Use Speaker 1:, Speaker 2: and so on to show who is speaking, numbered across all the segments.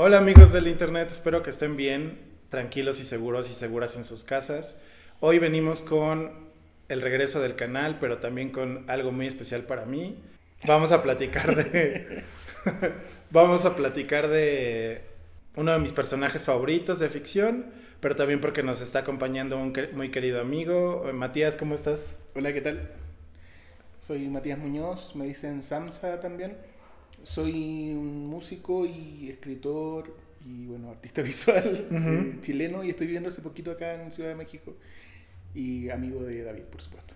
Speaker 1: Hola amigos del internet, espero que estén bien, tranquilos y seguros y seguras en sus casas. Hoy venimos con el regreso del canal, pero también con algo muy especial para mí. Vamos a platicar de... vamos a platicar de uno de mis personajes favoritos de ficción, pero también porque nos está acompañando un muy querido amigo. Matías, ¿cómo estás?
Speaker 2: Hola, ¿qué tal? Soy Matías Muñoz, me dicen Samsa también. Soy un músico y escritor y bueno, artista visual eh, chileno y estoy viviendo hace poquito acá en Ciudad de México y amigo de David, por supuesto.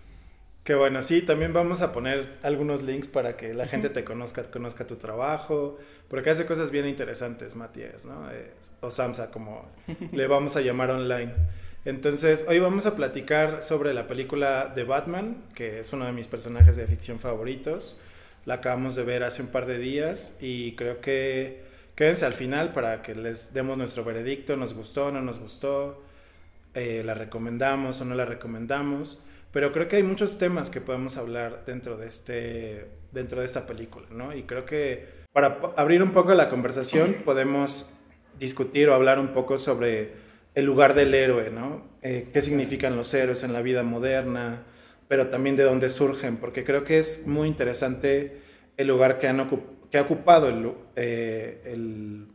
Speaker 1: Qué bueno, sí, también vamos a poner algunos links para que la gente te conozca, conozca tu trabajo, porque hace cosas bien interesantes, Matías, ¿no? o Samsa, como le vamos a llamar online. Entonces, hoy vamos a platicar sobre la película de Batman, que es uno de mis personajes de ficción favoritos. La acabamos de ver hace un par de días y creo que quédense al final para que les demos nuestro veredicto, nos gustó, no nos gustó, eh, la recomendamos o no la recomendamos. Pero creo que hay muchos temas que podemos hablar dentro de, este, dentro de esta película, ¿no? Y creo que para abrir un poco la conversación podemos discutir o hablar un poco sobre el lugar del héroe, ¿no? Eh, ¿Qué significan los héroes en la vida moderna? Pero también de dónde surgen, porque creo que es muy interesante el lugar que, han que ha ocupado el, eh, el,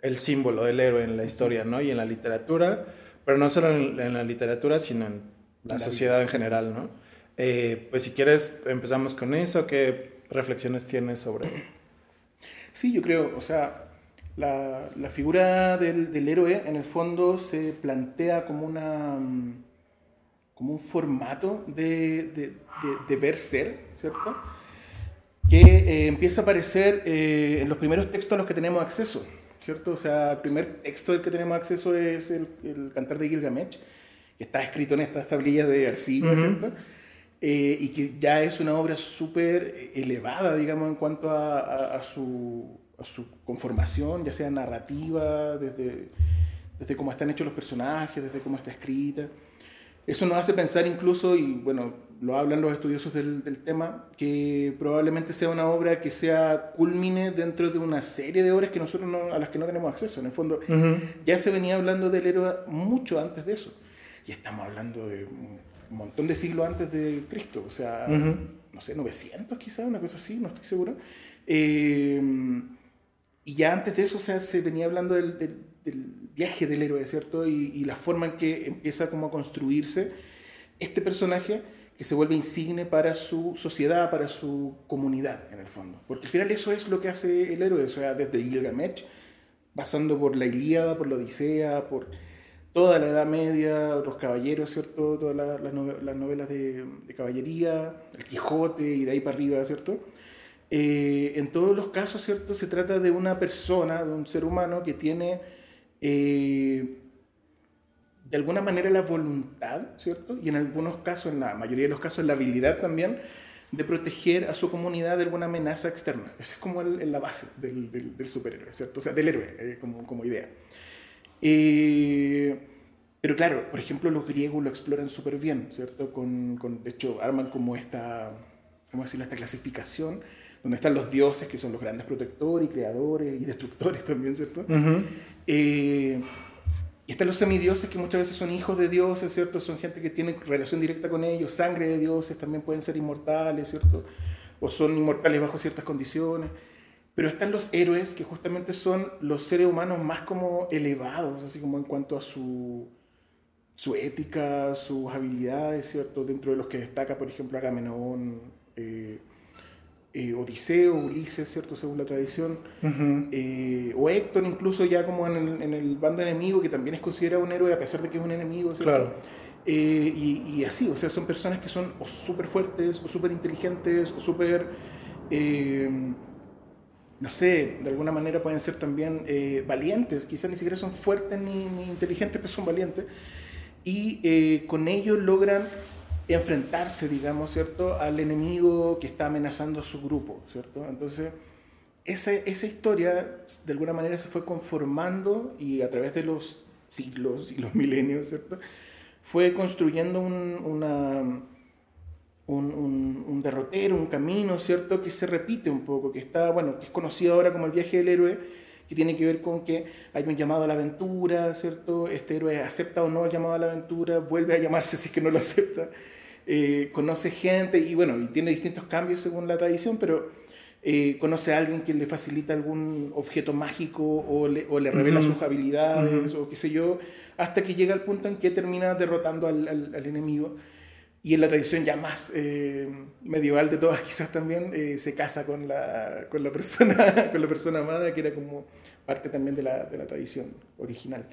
Speaker 1: el, símbolo del héroe en la historia ¿no? y en la literatura, pero no solo en, la literatura, sino en la, sociedad en general. ¿no? Eh, pues si quieres, empezamos con eso, ¿qué reflexiones tienes sobre...?
Speaker 2: Sí, yo creo, o sea, la, la figura del, del, héroe en el fondo se plantea como una mm, como un formato de, de, de, ver ser, ¿cierto? Que eh, empieza a aparecer eh, en los primeros textos a los que tenemos acceso, ¿cierto? O sea, el primer texto del que tenemos acceso es el, el Cantar de Gilgamesh, que está escrito en estas tablillas de arcilla, ¿cierto? Eh, y que ya es una obra súper elevada, digamos, en cuanto a, a, a, su, a, su, conformación, ya sea narrativa, desde, desde cómo están hechos los personajes, desde cómo está escrita. Eso nos hace pensar incluso, y bueno, lo hablan los estudiosos del, del, tema, que probablemente sea una obra que sea culmine dentro de una serie de obras que nosotros no, a las que no tenemos acceso. En el fondo, ya se venía hablando del héroe mucho antes de eso. Y estamos hablando de un montón de siglos antes de Cristo, o sea, no sé, 900 quizás, una cosa así, no estoy seguro. Eh, y ya antes de eso, o sea, se venía hablando del, del del viaje del héroe, ¿cierto? Y, la forma en que empieza como a construirse este personaje que se vuelve insigne para su sociedad, para su comunidad, en el fondo. Porque al final eso es lo que hace el héroe, o sea, desde Gilgamesh, pasando por la Ilíada, por la Odisea, por toda la Edad Media, los caballeros, ¿cierto? Todas las, novelas de, caballería, el Quijote y de ahí para arriba, ¿cierto? Eh, en todos los casos, ¿cierto? Se trata de una persona, de un ser humano que tiene eh, de alguna manera la voluntad, ¿cierto? Y en algunos casos, en la mayoría de los casos, la habilidad también de proteger a su comunidad de alguna amenaza externa. Esa es como la base del, del, superhéroe, ¿cierto? O sea, del héroe, eh, como, como, idea. Eh, pero claro, por ejemplo, los griegos lo exploran súper bien, ¿cierto? Con, con, de hecho, arman como esta, ¿cómo decirlo? Esta clasificación donde están los dioses, que son los grandes protectores y creadores y destructores también, ¿cierto? Eh, y están los semidioses, que muchas veces son hijos de dioses, ¿cierto? Son gente que tiene relación directa con ellos, sangre de dioses, también pueden ser inmortales, ¿cierto? O son inmortales bajo ciertas condiciones. Pero están los héroes, que justamente son los seres humanos más como elevados, así como en cuanto a su, su ética, sus habilidades, ¿cierto? Dentro de los que destaca, por ejemplo, Agamenón, eh, eh, Odiseo, Ulises, ¿cierto? Según la tradición, eh, o Héctor incluso ya como en el, en el, bando enemigo, que también es considerado un héroe a pesar de que es un enemigo, ¿cierto? Claro. Eh, y, y, así, o sea, son personas que son o súper fuertes, o súper inteligentes, o súper, no sé, de alguna manera pueden ser también valientes, quizás ni siquiera son fuertes ni, ni inteligentes, pero son valientes, y con ellos logran enfrentarse, digamos, ¿cierto?, al enemigo que está amenazando a su grupo, ¿cierto? Entonces, esa, esa historia de alguna manera se fue conformando y a través de los siglos y los milenios, ¿cierto?, fue construyendo un, una, un, un, derrotero, un camino, ¿cierto?, que se repite un poco, que está, bueno, que es conocido ahora como el viaje del héroe, que tiene que ver con que hay un llamado a la aventura, ¿cierto? Este héroe acepta o no el llamado a la aventura, vuelve a llamarse si es que no lo acepta, eh, conoce gente y bueno, y tiene distintos cambios según la tradición, pero eh, conoce a alguien que le facilita algún objeto mágico o le, o le revela sus habilidades o qué sé yo, hasta que llega al punto en que termina derrotando al, al, al enemigo. Y en la tradición ya más eh, medieval de todas, quizás también, eh, se casa con la, con, la persona, con la persona amada, que era como parte también de la, de la tradición original.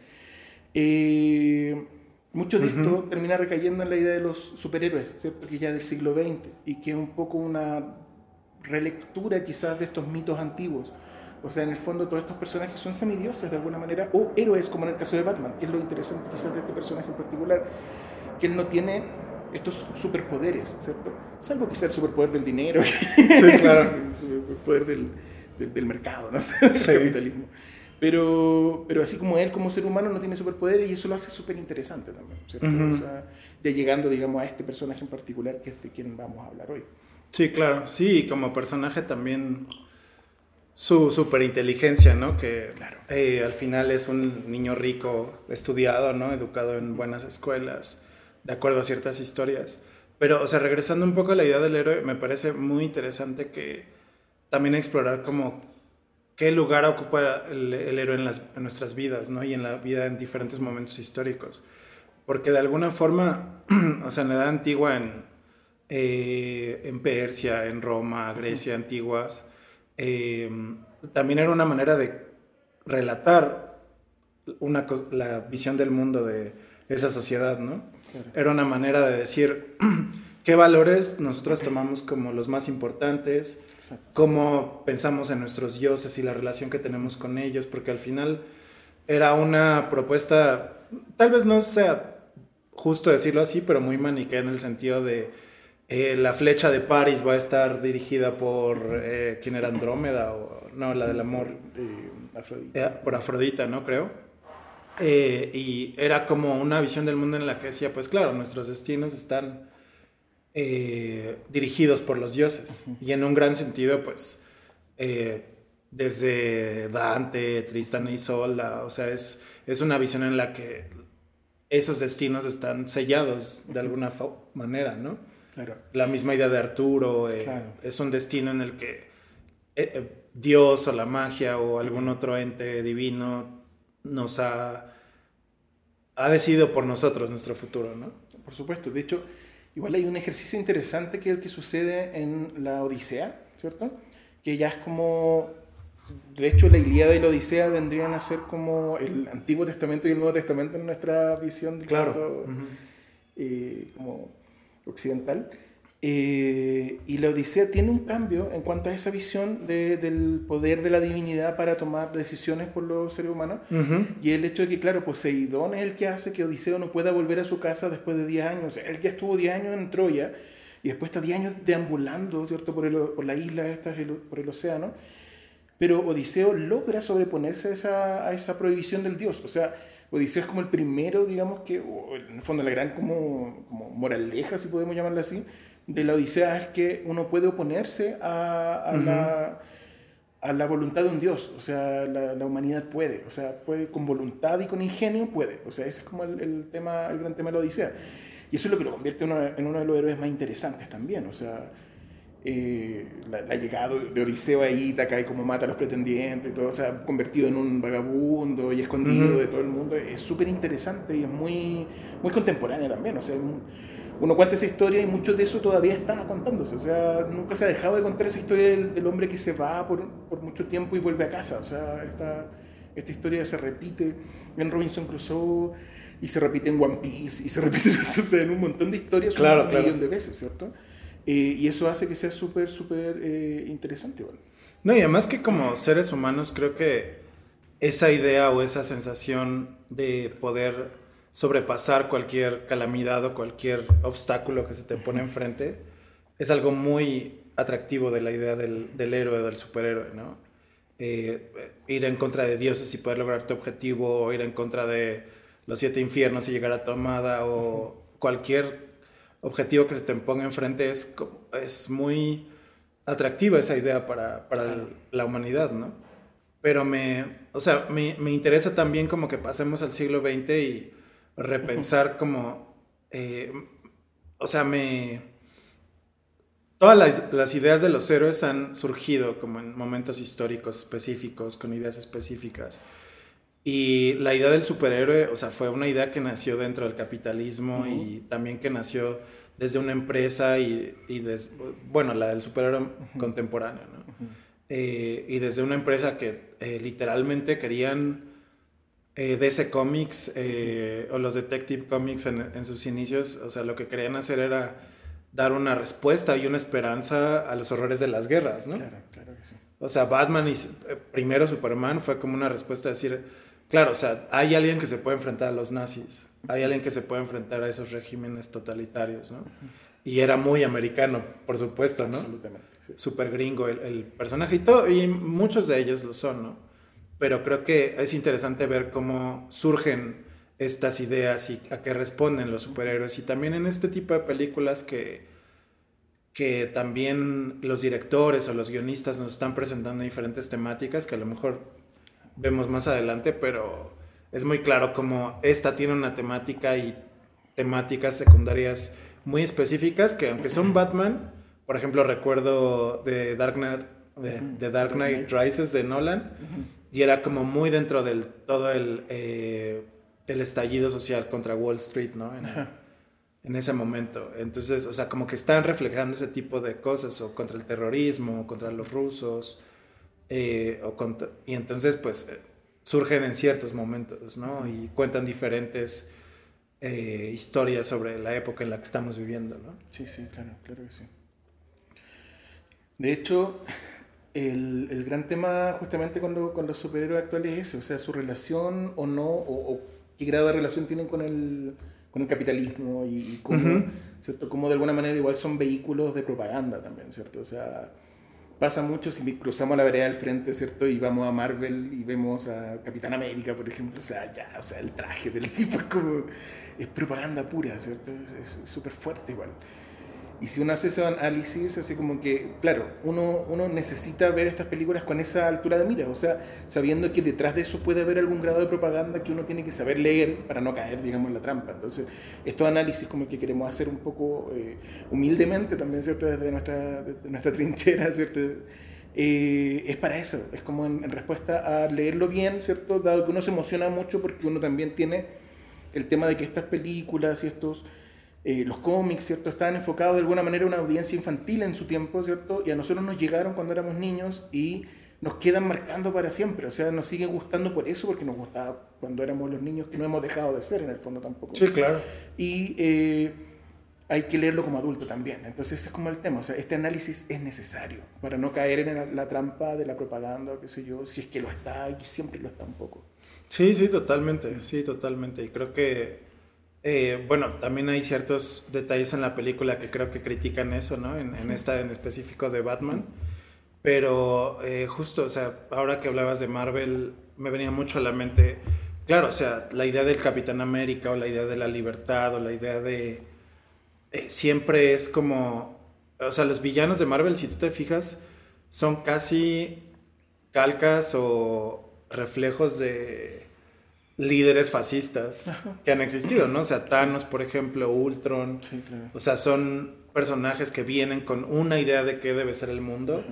Speaker 2: Eh, mucho de esto termina recayendo en la idea de los superhéroes, ¿cierto? que ya del siglo XX, y que es un poco una relectura quizás de estos mitos antiguos. O sea, en el fondo todos estos personajes son semidioses de alguna manera, o héroes, como en el caso de Batman, que es lo interesante quizás de este personaje en particular, que él no tiene estos superpoderes, ¿cierto? Salvo que sea el superpoder del dinero, sí, claro. el superpoder del, del, del, mercado, ¿no? sí. capitalismo. Pero, pero así como él como ser humano no tiene superpoderes y eso lo hace súper interesante también, ¿cierto? Uh -huh. o sea, ya llegando, digamos, a este personaje en particular que es de quien vamos a hablar hoy.
Speaker 1: Sí, claro, sí, como personaje también su superinteligencia, ¿no? Que claro. eh, al final es un niño rico, estudiado, ¿no? Educado en buenas escuelas, de acuerdo a ciertas historias. Pero, o sea, regresando un poco a la idea del héroe, me parece muy interesante que también explorar como qué lugar ocupa el, el héroe en, las, en, nuestras vidas, ¿no? Y en la vida en diferentes momentos históricos. Porque de alguna forma, o sea, en la edad antigua, en, eh, en Persia, en Roma, Grecia, antiguas, eh, también era una manera de relatar una, la visión del mundo de esa sociedad, ¿no? Era una manera de decir qué valores nosotros tomamos como los más importantes, Exacto. cómo pensamos en nuestros dioses y la relación que tenemos con ellos, porque al final era una propuesta, tal vez no sea justo decirlo así, pero muy maniquea en el sentido de eh, la flecha de París va a estar dirigida por, eh, ¿quién era Andrómeda? O, no, la del amor, eh, Afrodita. por Afrodita, ¿no? Creo. Eh, y era como una visión del mundo en la que decía, pues claro, nuestros destinos están eh, dirigidos por los dioses. Uh -huh. Y en un gran sentido, pues, eh, desde Dante, Tristán y Isolda, o sea, es, es una visión en la que esos destinos están sellados de alguna manera, ¿no?
Speaker 2: Claro.
Speaker 1: La misma idea de Arturo, eh, claro. es un destino en el que eh, Dios o la magia o algún otro ente divino nos ha, ha decidido por nosotros nuestro futuro, ¿no?
Speaker 2: Por supuesto, de hecho, igual hay un ejercicio interesante que es el que sucede en la Odisea, ¿cierto? Que ya es como, de hecho, la Ilíada y la Odisea vendrían a ser como el Antiguo Testamento y el Nuevo Testamento en nuestra visión,
Speaker 1: claro. Mundo,
Speaker 2: uh -huh. eh, como occidental. Eh, y la Odisea tiene un cambio en cuanto a esa visión de, del poder de la divinidad para tomar decisiones por los seres humanos. Uh -huh. Y el hecho de que, claro, Poseidón es el que hace que Odiseo no pueda volver a su casa después de 10 años. O sea, él ya estuvo 10 años en Troya y después está 10 años deambulando, ¿cierto?, por, el, por la isla, esta, por el océano. Pero Odiseo logra sobreponerse a esa, a esa prohibición del dios. O sea, Odiseo es como el primero, digamos, que, en el fondo, la gran como, como moraleja, si podemos llamarla así, de la Odisea es que uno puede oponerse a, a, uh -huh. la, a la, voluntad de un Dios. O sea, la, la, humanidad puede. O sea, puede con voluntad y con ingenio puede. O sea, ese es como el, el, tema, el gran tema de la Odisea. Y eso es lo que lo convierte en uno, en uno de los héroes más interesantes también. O sea, eh, la, la, llegada de Odiseo a Ítaca y cómo mata a los pretendientes, todo, o sea, convertido en un vagabundo y escondido uh -huh. de todo el mundo, es súper interesante y es muy, muy contemporánea también. O sea, un, uno cuenta esa historia y mucho de eso todavía está contándose. O sea, nunca se ha dejado de contar esa historia del, del hombre que se va por, por, mucho tiempo y vuelve a casa. O sea, esta, esta historia se repite en Robinson Crusoe y se repite en One Piece y se repite o sea, en un montón de historias
Speaker 1: claro,
Speaker 2: un
Speaker 1: claro.
Speaker 2: millón de veces, ¿cierto? Eh, y eso hace que sea súper, súper eh, interesante. ¿vale?
Speaker 1: No, y además que como seres humanos creo que esa idea o esa sensación de poder sobrepasar cualquier calamidad o cualquier obstáculo que se te pone enfrente es algo muy atractivo de la idea del, del héroe, del superhéroe, ¿no? Eh, ir en contra de dioses y poder lograr tu objetivo, o ir en contra de los siete infiernos y llegar a tu amada, o cualquier objetivo que se te ponga enfrente es, es muy atractiva esa idea para, para claro. la humanidad, ¿no? pero me, o sea, me, me interesa también como que pasemos al siglo XX y repensar como, eh, o sea, me... Todas las, las, ideas de los héroes han surgido como en momentos históricos específicos, con ideas específicas. Y la idea del superhéroe, o sea, fue una idea que nació dentro del capitalismo y también que nació desde una empresa y, y bueno, la del superhéroe contemporáneo, ¿no? Eh, y desde una empresa que eh, literalmente querían eh, DC Comics o los Detective Comics en, en, sus inicios, o sea, lo que querían hacer era dar una respuesta y una esperanza a los horrores de las guerras, ¿no? Claro, claro que sí. O sea, Batman y primero Superman fue como una respuesta a decir, claro, o sea, hay alguien que se puede enfrentar a los nazis, hay alguien que se puede enfrentar a esos regímenes totalitarios, ¿no? Y era muy americano, por supuesto, ¿no? Absolutamente. Súper gringo el, el, personaje y todo, y muchos de ellos lo son, ¿no? Pero creo que es interesante ver cómo surgen estas ideas y a qué responden los superhéroes. Y también en este tipo de películas que, que también los directores o los guionistas nos están presentando diferentes temáticas que a lo mejor vemos más adelante, pero es muy claro como esta tiene una temática y temáticas secundarias muy específicas que aunque son Batman, por ejemplo recuerdo de Dark Knight, de, Dark Knight Rises de Nolan, y era como muy dentro del todo el, eh, el estallido social contra Wall Street, ¿no? En, en, ese momento. Entonces, o sea, como que están reflejando ese tipo de cosas, o contra el terrorismo, o contra los rusos, eh, o contra, y entonces, pues, eh, surgen en ciertos momentos, ¿no? Y cuentan diferentes eh, historias sobre la época en la que estamos viviendo, ¿no?
Speaker 2: Sí, sí, claro, claro que sí. De hecho, el, el gran tema justamente con, lo, con, los superhéroes actuales es ese, o sea, su relación o no, o, qué grado de relación tienen con el, con el capitalismo y, y cómo, ¿cierto? cómo de alguna manera igual son vehículos de propaganda también, ¿cierto? O sea, pasa mucho si cruzamos la vereda del frente, ¿cierto? Y vamos a Marvel y vemos a Capitán América, por ejemplo, o sea, ya, o sea, el traje del tipo es como es propaganda pura, ¿cierto? Es súper fuerte igual. Y si uno hace ese análisis, así como que, claro, uno, uno necesita ver estas películas con esa altura de mira, o sea, sabiendo que detrás de eso puede haber algún grado de propaganda que uno tiene que saber leer para no caer, digamos, en la trampa. Entonces, estos análisis como que queremos hacer un poco eh, humildemente también, ¿cierto? Desde nuestra, nuestra trinchera, ¿cierto? Eh, es para eso, es como en, en respuesta a leerlo bien, ¿cierto? Dado que uno se emociona mucho porque uno también tiene el tema de que estas películas y estos, eh, los cómics, ¿cierto? Estaban enfocados de alguna manera a una audiencia infantil en su tiempo, ¿cierto? Y a nosotros nos llegaron cuando éramos niños y nos quedan marcando para siempre. O sea, nos sigue gustando por eso, porque nos gustaba cuando éramos los niños, que no hemos dejado de ser en el fondo tampoco.
Speaker 1: Sí, claro.
Speaker 2: Y eh, hay que leerlo como adulto también. Entonces, ese es como el tema. O sea, este análisis es necesario para no caer en la, trampa de la propaganda, qué sé yo, si es que lo está y siempre lo está un poco.
Speaker 1: Sí, sí, totalmente, sí, totalmente. Y creo que, eh, bueno, también hay ciertos detalles en la película que creo que critican eso, ¿no? En, en esta en específico de Batman. Pero eh, justo, o sea, ahora que hablabas de Marvel, me venía mucho a la mente, claro, o sea, la idea del Capitán América o la idea de la libertad o la idea de... Eh, siempre es como, o sea, los villanos de Marvel, si tú te fijas, son casi calcas o reflejos de líderes fascistas que han existido, ¿no? O sea, Thanos, por ejemplo, Ultron. O sea, son personajes que vienen con una idea de qué debe ser el mundo,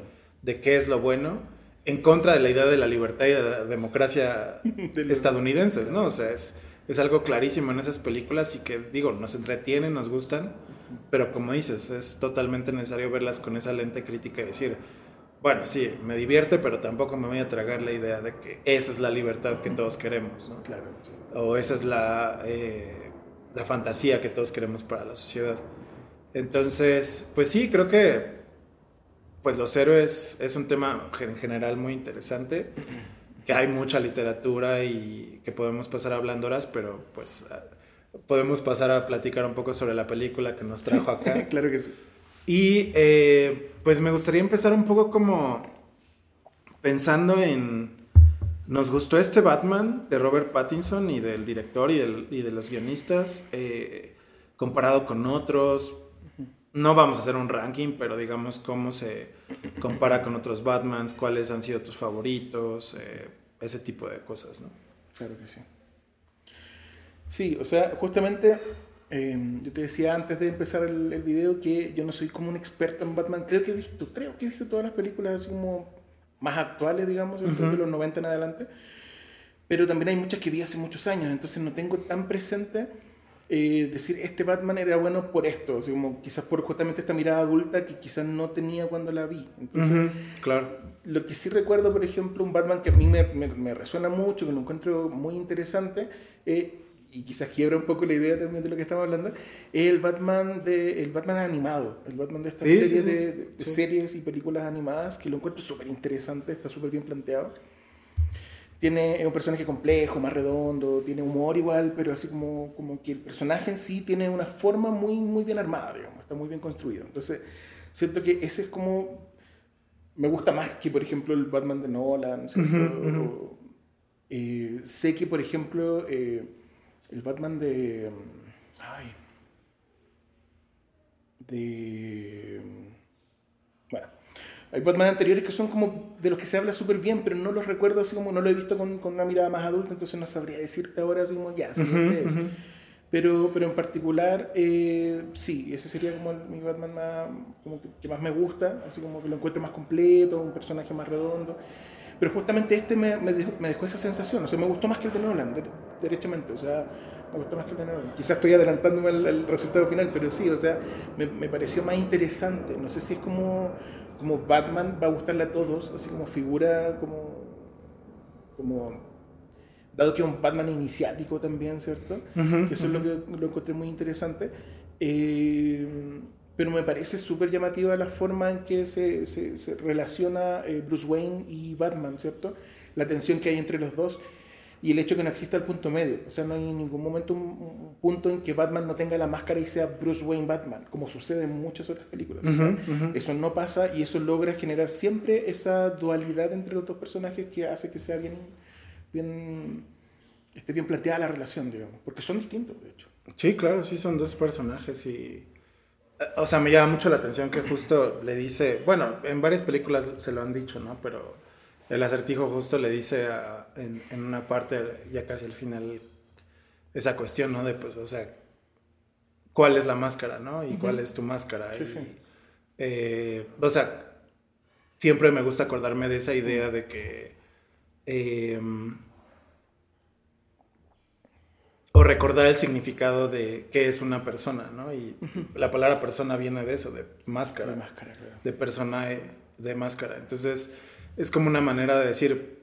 Speaker 1: de qué es lo bueno, en contra de la idea de la libertad y de la democracia estadounidenses, ¿no? O sea, es, es algo clarísimo en esas películas y que, digo, nos entretienen, nos gustan, pero como dices, es totalmente necesario verlas con esa lente crítica y decir, bueno, sí, me divierte, pero tampoco me voy a tragar la idea de que esa es la libertad que todos queremos, ¿no?
Speaker 2: Claro.
Speaker 1: O esa es la, eh, la fantasía que todos queremos para la sociedad. Entonces, pues sí, creo que pues los héroes es un tema en general muy interesante, que hay mucha literatura y que podemos pasar hablando horas, pero pues podemos pasar a platicar un poco sobre la película que nos trajo acá.
Speaker 2: claro que sí.
Speaker 1: Y eh, pues me gustaría empezar un poco como pensando en... Nos gustó este Batman de Robert Pattinson y del director y, de los guionistas, eh, comparado con otros. No vamos a hacer un ranking, pero digamos cómo se compara con otros Batmans, cuáles han sido tus favoritos, eh, ese tipo de cosas, ¿no?
Speaker 2: Claro que sí. Sí, o sea, justamente em, yo te decía antes de empezar el, el, video que yo no soy como un experto en Batman. Creo que he visto, creo que he visto todas las películas así como más actuales, digamos, de los 90 en adelante. Pero también hay muchas que vi hace muchos años, entonces no tengo tan presente eh, decir este Batman era bueno por esto, así como quizás por justamente esta mirada adulta que quizás no tenía cuando la vi. Entonces,
Speaker 1: claro.
Speaker 2: Lo que sí recuerdo, por ejemplo, un Batman que a mí me, me, me resuena mucho, que lo encuentro muy interesante, eh, y quizás quiebra un poco la idea también de lo que estamos hablando, es el Batman, de, el Batman animado, el Batman de esta serie De, de series y películas animadas, que lo encuentro súper interesante, está súper bien planteado. Tiene, es un personaje complejo, más redondo, tiene humor igual, pero así como, como que el personaje en sí tiene una forma muy, muy bien armada, digamos, está muy bien construido. Entonces, siento que ese es como, me gusta más que, por ejemplo, el Batman de Nolan, eh, sé que, por ejemplo, eh, el Batman de... Ay, de... Bueno, hay Batman anteriores que son como de los que se habla súper bien, pero no los recuerdo así como no lo he visto con, con, una mirada más adulta, entonces no sabría decirte ahora así como ya, sí, es. Pero, pero en particular, eh, sí, ese sería como mi Batman más, como que, más me gusta, así como que lo encuentro más completo, un personaje más redondo. Pero justamente este me, me, dejó, me dejó, esa sensación, o sea, me gustó más que el de Nolan, derechamente, o sea, me gustó más que el de Nolan. Quizás estoy adelantándome al, al resultado final, pero sí, o sea, me, me pareció más interesante. No sé si es como como Batman va a gustarle a todos, así como figura, como, como dado que es un Batman iniciático también, ¿cierto? que eso es lo que lo encontré muy interesante. Eh, pero me parece súper llamativa la forma en que se, se, se relaciona eh, Bruce Wayne y Batman, ¿cierto? La tensión que hay entre los dos y el hecho de que no exista el punto medio. O sea, no hay en ningún momento un, punto en que Batman no tenga la máscara y sea Bruce Wayne Batman, como sucede en muchas otras películas. Eso no pasa y eso logra generar siempre esa dualidad entre los dos personajes que hace que sea bien, bien, esté bien planteada la relación, digamos, porque son distintos, de hecho.
Speaker 1: Sí, claro, sí, son dos personajes y... O sea, me llama mucho la atención que justo le dice, bueno, en varias películas se lo han dicho, ¿no? Pero el acertijo justo le dice en, en, una parte, ya casi al final, esa cuestión, ¿no? De pues, o sea, ¿cuál es la máscara, ¿no? Y cuál es tu máscara.
Speaker 2: Sí, sí.
Speaker 1: Eh, o sea, siempre me gusta acordarme de esa idea de que... Eh, o recordar el significado de qué es una persona, ¿no? Y la palabra persona viene de eso, de máscara.
Speaker 2: De máscara, claro.
Speaker 1: De persona de máscara. Entonces es como una manera de decir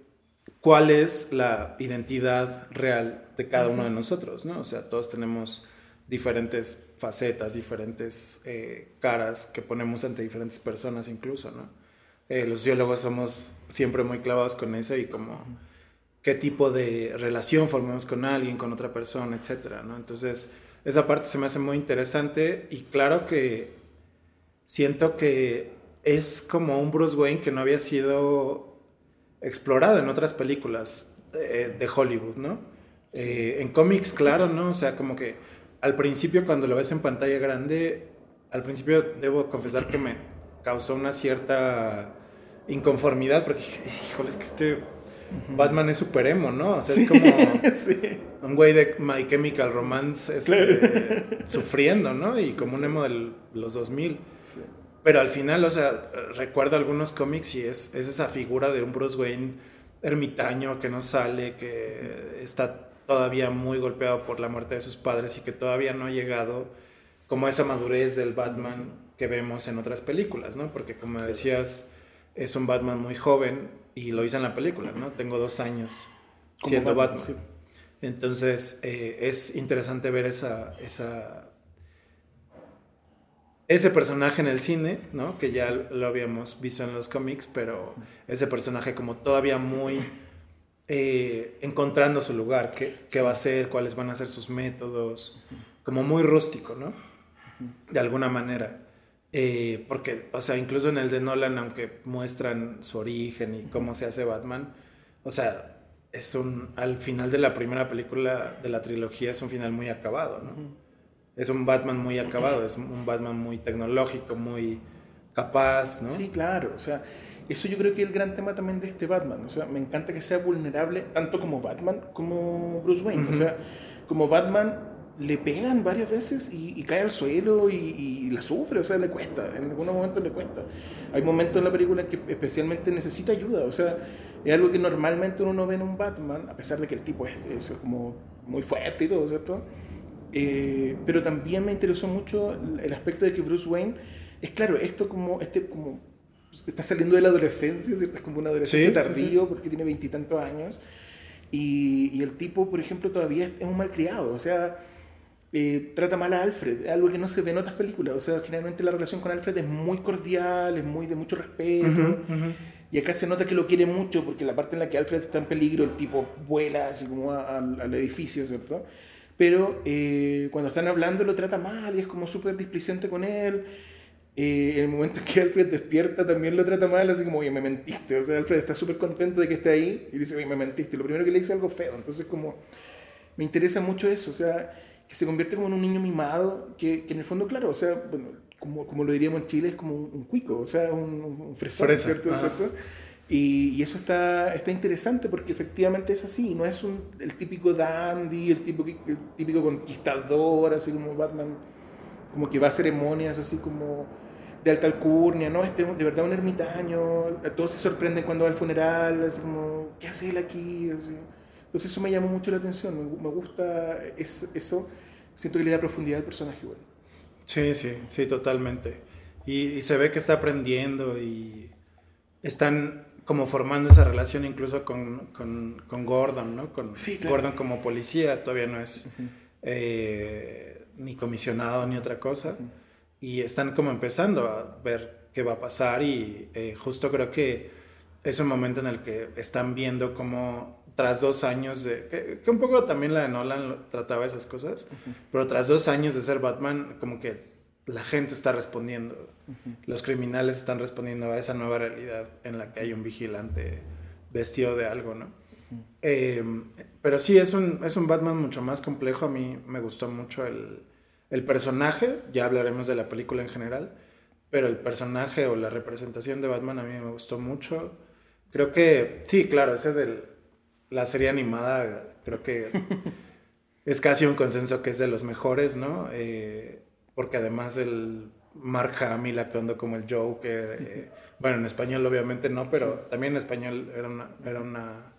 Speaker 1: cuál es la identidad real de cada uno de nosotros, ¿no? O sea, todos tenemos diferentes facetas, diferentes eh, caras que ponemos ante diferentes personas incluso, ¿no? Eh, los sociólogos somos siempre muy clavados con eso y como qué tipo de relación formamos con alguien, con otra persona, etcétera, ¿no? Entonces, esa parte se me hace muy interesante y claro que siento que es como un Bruce Wayne que no había sido explorado en otras películas eh, de Hollywood, ¿no? Eh, en cómics, claro, ¿no? O sea, como que al principio cuando lo ves en pantalla grande, al principio debo confesar que me causó una cierta inconformidad porque, híjole, es que este Batman es super emo, ¿no? O sea, es como un güey de My Chemical Romance este, sufriendo, ¿no? Y como un emo de los 2000. Pero al final, o sea, recuerdo algunos cómics y es, es esa figura de un Bruce Wayne ermitaño que no sale, que está todavía muy golpeado por la muerte de sus padres y que todavía no ha llegado como esa madurez del Batman que vemos en otras películas, ¿no? Porque como decías, es un Batman muy joven y lo hice en la película, ¿no? Tengo dos años siendo Batman. Batman. Sí. Entonces, eh, es interesante ver esa, esa ese personaje en el cine, ¿no? Que ya lo habíamos visto en los cómics, pero ese personaje como todavía muy eh, encontrando su lugar, qué, qué va a ser, cuáles van a ser sus métodos, como muy rústico, ¿no? De alguna manera. Eh, porque, o sea, incluso en el de Nolan, aunque muestran su origen y cómo se hace Batman, o sea, es un, al final de la primera película de la trilogía es un final muy acabado, ¿no? Es un Batman muy acabado, es un Batman muy tecnológico, muy capaz, ¿no?
Speaker 2: Sí, claro, o sea, eso yo creo que es el gran tema también de este Batman, o sea, me encanta que sea vulnerable tanto como Batman como Bruce Wayne, o sea, como Batman le pegan varias veces y, cae al suelo y, la sufre, o sea, le cuesta, en algunos momentos le cuesta. Hay momentos en la película en que especialmente necesita ayuda, o sea, es algo que normalmente uno no ve en un Batman, a pesar de que el tipo es, es como muy fuerte y todo, ¿cierto? Eh, pero también me interesó mucho el aspecto de que Bruce Wayne es claro, esto como, este como está saliendo de la adolescencia, ¿cierto? Es como un adolescente tardío porque tiene veintitantos años. Y, y, el tipo, por ejemplo, todavía es un malcriado. O sea, eh, trata mal a Alfred, algo que no se ve en otras películas. O sea, generalmente la relación con Alfred es muy cordial, es muy de mucho respeto. Y acá se nota que lo quiere mucho porque la parte en la que Alfred está en peligro, el tipo vuela así como al edificio, ¿cierto? Pero eh, cuando están hablando lo trata mal y es como súper displicente con él. Eh, en el momento en que Alfred despierta también lo trata mal, así como, oye, me mentiste. O sea, Alfred está súper contento de que esté ahí y dice, oye, me mentiste. Lo primero que le dice es algo feo. Entonces, como, me interesa mucho eso. O sea, que se convierte como en un niño mimado, que, que en el fondo, claro, o sea, bueno, como, como lo diríamos en Chile, es como un, cuico, o sea, un, un fresón, ¿cierto? ¿cierto? Y, y, eso está, está interesante porque efectivamente es así, no es un, el típico dandy, el típico, el típico conquistador, así como Batman, como que va a ceremonias así como de alta alcurnia, ¿no? Este, de verdad un ermitaño, todos se sorprenden cuando va al funeral, así como, ¿qué hace él aquí? Así. Entonces eso me llamó mucho la atención, me, gusta eso, siento que le da profundidad al personaje. Bueno.
Speaker 1: Sí, sí, sí, totalmente. Y, se ve que está aprendiendo y están como formando esa relación incluso con, con, Gordon, ¿no? Con Gordon como policía, todavía no es eh, ni comisionado ni otra cosa. Y están como empezando a ver qué va a pasar y eh, justo creo que es un momento en el que están viendo cómo tras dos años de... Que, un poco también la de Nolan trataba esas cosas, pero tras dos años de ser Batman, como que la gente está respondiendo, los criminales están respondiendo a esa nueva realidad en la que hay un vigilante vestido de algo, ¿no? Em, pero sí, es un, es un Batman mucho más complejo, a mí me gustó mucho el, el personaje, ya hablaremos de la película en general, pero el personaje o la representación de Batman a mí me gustó mucho. Creo que, sí, claro, ese del, la serie animada creo que es casi un consenso que es de los mejores, ¿no? Eh, porque además el Mark Hamill actuando como el Joker, eh, bueno, en español obviamente no, pero también en español era una, era una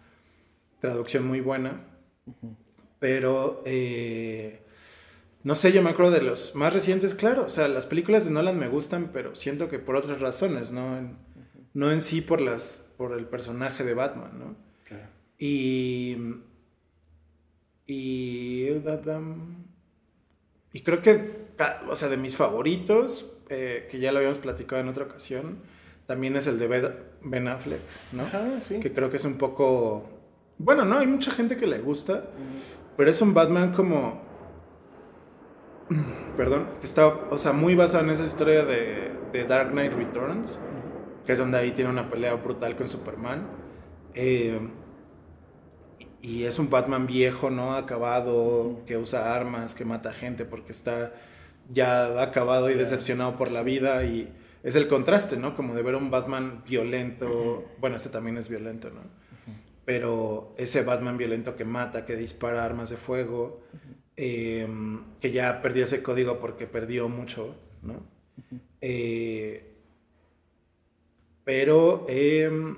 Speaker 1: traducción muy buena. Pero, eh, no sé, yo me acuerdo de los más recientes, claro, o sea, las películas de Nolan me gustan, pero siento que por otras razones, ¿no? no en sí por, las, por el personaje de Batman, ¿no? Y. Y. Y creo que, o sea, de mis favoritos, eh, que ya lo habíamos platicado en otra ocasión, también es el de Ben Affleck, ¿no?
Speaker 2: sí.
Speaker 1: Que creo que es un poco. Bueno, no, hay mucha gente que le gusta, pero es un Batman como. Perdón, que está, o sea, muy basado en esa historia de, de Dark Knight Returns, que es donde ahí tiene una pelea brutal con Superman. Eh, y es un Batman viejo, ¿no? Acabado, que usa armas, que mata gente porque está ya acabado y decepcionado por la vida y es el contraste, ¿no? Como de ver un Batman violento, bueno, este también es violento, ¿no? Pero ese Batman violento que mata, que dispara armas de fuego, em, que ya perdió ese código porque perdió mucho, ¿no? Eh, pero em,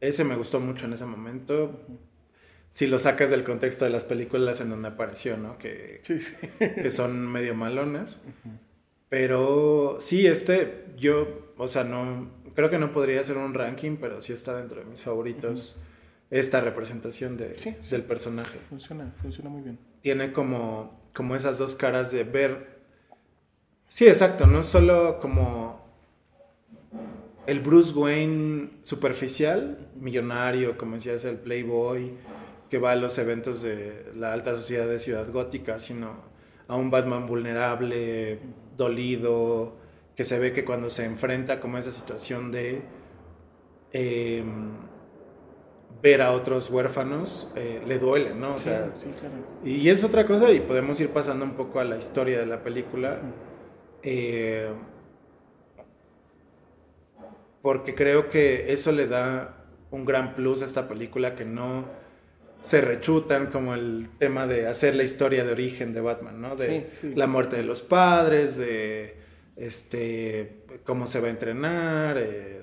Speaker 1: ese me gustó mucho en ese momento si lo sacas del contexto de las películas en donde apareció, ¿no? Que, que son medio malonas. Pero sí, este, yo, o sea, no, creo que no podría ser un ranking, pero sí está dentro de mis favoritos. Esta representación de, del personaje.
Speaker 2: Funciona, funciona muy bien.
Speaker 1: Tiene como, como esas dos caras de ver. Sí, exacto, no solo como el Bruce Wayne superficial, millonario, como decías, el Playboy, que va a los eventos de la alta sociedad de Ciudad Gótica, sino a un Batman vulnerable, dolido, que se ve que cuando se enfrenta como esa situación de em, ver a otros huérfanos, eh, le duele, ¿no? O sea, Y es otra cosa y podemos ir pasando un poco a la historia de la película. Eh, porque creo que eso le da un gran plus a esta película que no se rechutan como el tema de hacer la historia de origen de Batman, ¿no? De la muerte de los padres, de este cómo se va a entrenar, eh,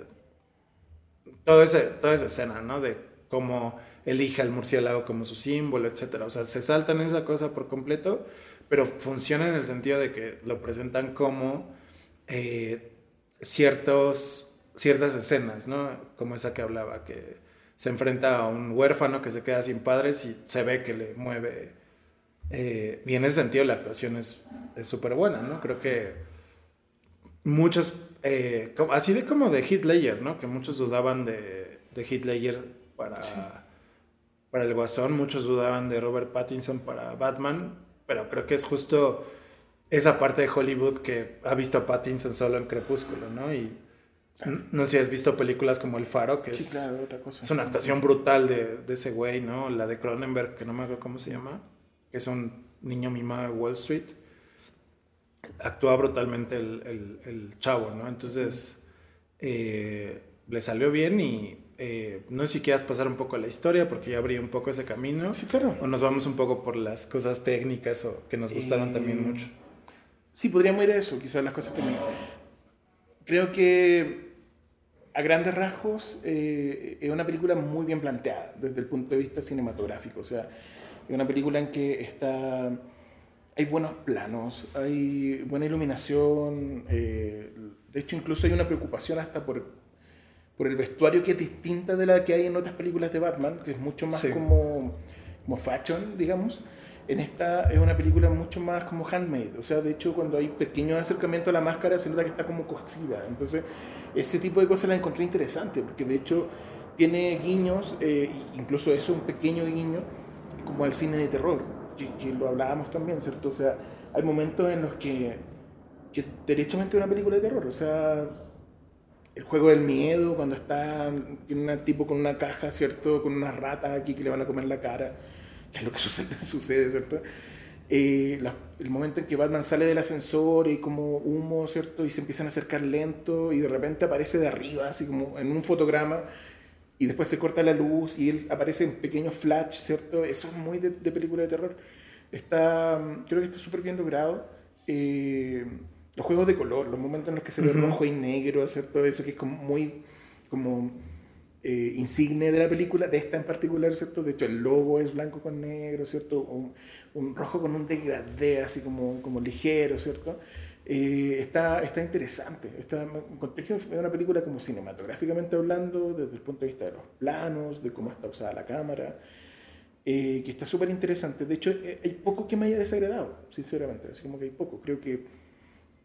Speaker 1: todo ese, toda esa escena, ¿no? De cómo elige al murciélago como su símbolo, etc. O sea, se saltan esa cosa por completo, pero funciona en el sentido de que lo presentan como eh, ciertos, ciertas escenas, ¿no? Como esa que hablaba, que se enfrenta a un huérfano que se queda sin padres y se ve que le mueve. Eh, y en ese sentido la actuación es súper buena, ¿no? Creo que muchos, eh, así de como de Ledger, ¿no? Que muchos dudaban de, de Ledger para, para el Guasón, muchos dudaban de Robert Pattinson para Batman, pero creo que es justo esa parte de Hollywood que ha visto a Pattinson solo en Crepúsculo, ¿no? Y no sé si has visto películas como El Faro, que es, es una actuación brutal de, de ese güey, ¿no? La de Cronenberg, que no me acuerdo cómo se llama, que es un niño mimado de Wall Street. Actúa brutalmente el, el, el chavo, ¿no? Entonces, eh, le salió bien y eh, no sé si quieras pasar un poco a la historia porque ya abrí un poco ese camino.
Speaker 2: Sí, claro.
Speaker 1: O nos vamos un poco por las cosas técnicas o que nos gustaron también mucho.
Speaker 2: Sí, podríamos ir a eso, quizás las cosas técnicas. Creo que a grandes rasgos eh, es una película muy bien planteada desde el punto de vista cinematográfico. O sea, es una película en que está hay buenos planos, hay buena iluminación. Eh, de hecho, incluso hay una preocupación hasta por, por el vestuario que es distinta de la que hay en otras películas de Batman, que es mucho más como, como fashion, digamos en esta es una película mucho más como handmade. O sea, de hecho, cuando hay pequeño acercamiento a la máscara, se nota que está como cosida. Entonces, ese tipo de cosas la encontré interesante, porque de hecho tiene guiños, eh, incluso eso, un pequeño guiño, como al cine de terror, que, lo hablábamos también, ¿cierto? O sea, hay momentos en los que, que derechamente es una película de terror. O sea, el juego del miedo, cuando está, tiene un tipo con una caja, ¿cierto? Con unas ratas aquí que le van a comer la cara que es lo que sucede ¿cierto? Eh, el momento en que Batman sale del ascensor y como humo, ¿cierto? Y se empiezan a acercar lento y de repente aparece de arriba, así como en un fotograma, y después se corta la luz y él aparece en pequeños flash, ¿cierto? Eso es muy de, película de terror. Está, creo que está súper bien logrado. Eh, los juegos de color, los momentos en los que se ve rojo y negro, ¿cierto? Eso que es como muy como eh, insigne de la película, de esta en particular, ¿cierto? De hecho, el logo es blanco con negro, ¿cierto? Un, un rojo con un degradé así como, como ligero, ¿cierto? Eh, está, está interesante. Está, es una película como cinematográficamente hablando, desde el punto de vista de los planos, de cómo está usada la cámara, eh, que está súper interesante. De hecho, hay poco que me haya desagradado, sinceramente. Así como que hay poco. Creo que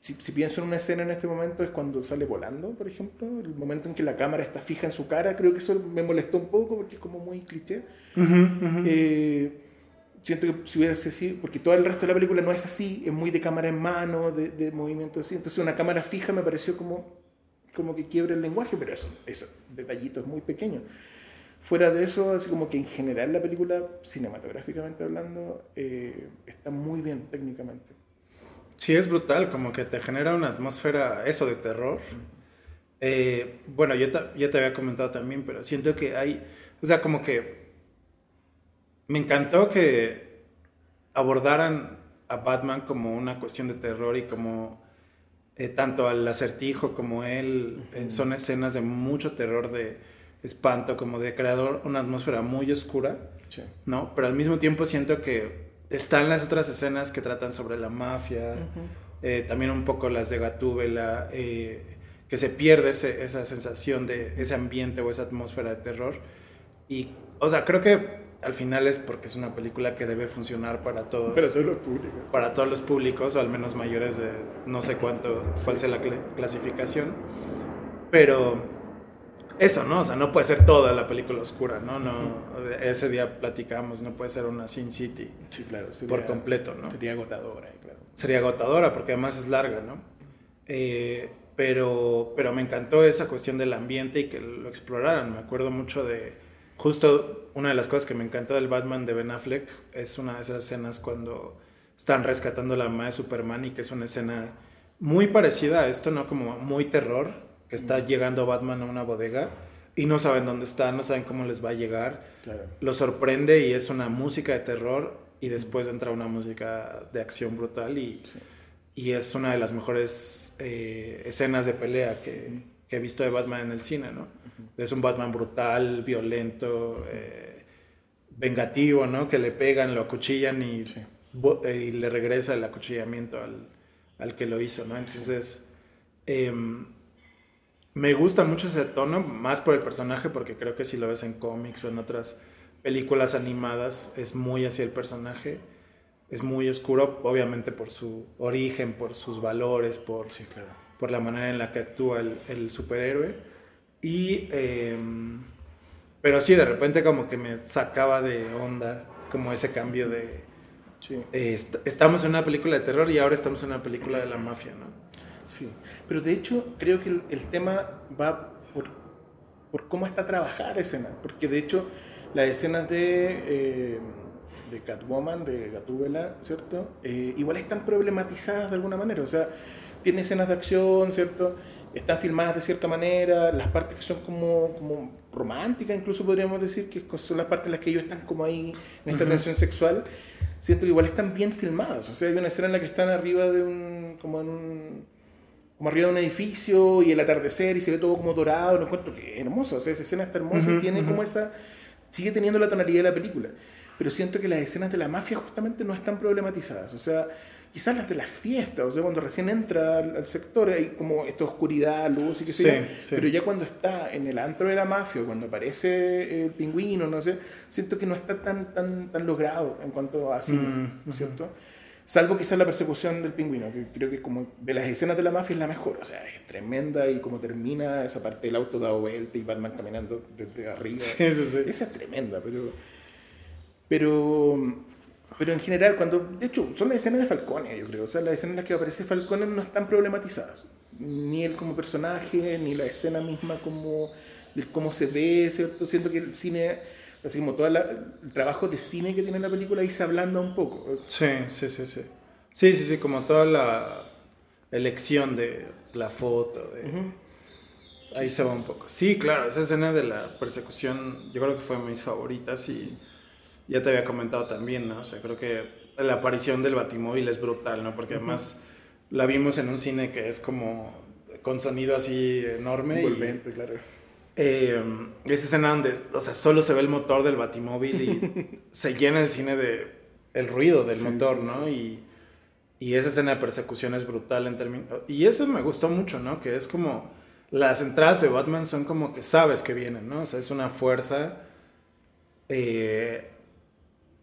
Speaker 2: si, pienso en una escena en este momento es cuando sale volando, por ejemplo, el momento en que la cámara está fija en su cara, creo que eso me molestó un poco porque es como muy cliché. Eh, siento que si hubiera sido así, porque todo el resto de la película no es así, es muy de cámara en mano, de, de movimiento así, entonces una cámara fija me pareció como, como que quiebra el lenguaje, pero eso, eso, detallitos muy pequeños. Fuera de eso, así como que en general la película, cinematográficamente hablando, eh, está muy bien técnicamente.
Speaker 1: Sí, es brutal, como que te genera una atmósfera, eso de terror. Eh, bueno, yo ya te había comentado también, pero siento que hay, o sea, como que me encantó que abordaran a Batman como una cuestión de terror y como eh, tanto al acertijo como él, eh, son escenas de mucho terror, de espanto, como de creador, una atmósfera muy oscura, ¿no? Pero al mismo tiempo siento que están las otras escenas que tratan sobre la mafia, eh, también un poco las de Gatúbela, eh, que se pierde esa sensación de ese ambiente o esa atmósfera de terror. Y, o sea, creo que al final es porque es una película que debe funcionar para todos.
Speaker 2: Para todos los públicos.
Speaker 1: Para todos los públicos, o al menos mayores de no sé cuánto, cuál sea la clasificación. Pero eso, ¿no? O sea, no puede ser toda la película oscura, ¿no? no Ese día platicamos, no puede ser una Sin City.
Speaker 2: Sí, claro.
Speaker 1: por completo, ¿no?
Speaker 2: Sería agotadora, claro.
Speaker 1: Sería agotadora porque además es larga, ¿no? Eh, pero, pero me encantó esa cuestión del ambiente y que lo exploraran. Me acuerdo mucho de, justo una de las cosas que me encantó del Batman de Ben Affleck es una de esas escenas cuando están rescatando la mamá de Superman y que es una escena muy parecida a esto, ¿no? Como muy terror que está llegando Batman a una bodega y no saben dónde está, no saben cómo les va a llegar. Lo sorprende y es una música de terror y después entra una música de acción brutal y, y es una de las mejores eh, escenas de pelea que, que, he visto de Batman en el cine, ¿no? Es un Batman brutal, violento, eh, vengativo, ¿no? Que le pegan, lo acuchillan y, eh, y le regresa el acuchillamiento al, al, que lo hizo, ¿no? Entonces, em, me gusta mucho ese tono, más por el personaje, porque creo que si lo ves en cómics o en otras películas animadas, es muy hacia el personaje. Es muy oscuro, obviamente por su origen, por sus valores, por,
Speaker 2: sí, claro.
Speaker 1: por la manera en la que actúa el, superhéroe. Y, em, pero sí, de repente como que me sacaba de onda, como ese cambio de... Eh, estamos en una película de terror y ahora estamos en una película de la mafia, ¿no?
Speaker 2: Sí, pero de hecho creo que el, tema va por, por, cómo está trabajada la escena, porque de hecho las escenas de, eh, de Catwoman, de Gatúbela, ¿cierto? Eh, igual están problematizadas de alguna manera, o sea, tiene escenas de acción, ¿cierto? Están filmadas de cierta manera, las partes que son como, como románticas, incluso podríamos decir que son las partes en las que ellos están como ahí en esta tensión sexual, siento que igual están bien filmadas, o sea, hay una escena en la que están arriba de un, como en un como arriba de un edificio y el atardecer y se ve todo como dorado, lo encuentro que hermoso, o sea, esa escena está hermosa y tiene como esa, sigue teniendo la tonalidad de la película, pero siento que las escenas de la mafia justamente no están problematizadas, o sea, quizás las de las fiestas, o sea, cuando recién entra al, sector hay como esta oscuridad, luz y qué sé yo, pero ya cuando está en el antro de la mafia, cuando aparece el pingüino, no sé, siento que no está tan, tan, tan logrado en cuanto a cine, ¿no es cierto? Salvo quizás la persecución del pingüino, que creo que como de las escenas de la mafia es la mejor. O sea, es tremenda y como termina esa parte del auto dado vuelta y Batman caminando desde arriba.
Speaker 1: Sí, sí, sí.
Speaker 2: Esa es tremenda, pero. Pero. Pero en general, cuando. De hecho, son las escenas de Falcone, yo creo. O sea, las escenas en las que aparece Falcone no están problematizadas. Ni él como personaje, ni la escena misma como. de cómo se ve, ¿cierto? Siento que el cine así como todo el trabajo de cine que tiene la película ahí se ablanda un poco.
Speaker 1: Sí, sí, sí, sí. Sí, sí, sí, como toda la elección de la foto. Ahí se va un poco. Sí, claro, esa escena de la persecución yo creo que fue mis favoritas y ya te había comentado también, ¿no? O sea, creo que la aparición del batimóvil es brutal, ¿no? Porque además la vimos en un cine que es como con sonido así enorme.
Speaker 2: Envolvente, claro
Speaker 1: eh, esa escena donde, o sea, solo se ve el motor del batimóvil y se llena el cine de el ruido del motor, ¿no? Y, y, esa escena de persecución es brutal en términos... Y eso me gustó mucho, ¿no? Que es como... Las entradas de Batman son como que sabes que vienen, ¿no? O sea, es una fuerza eh,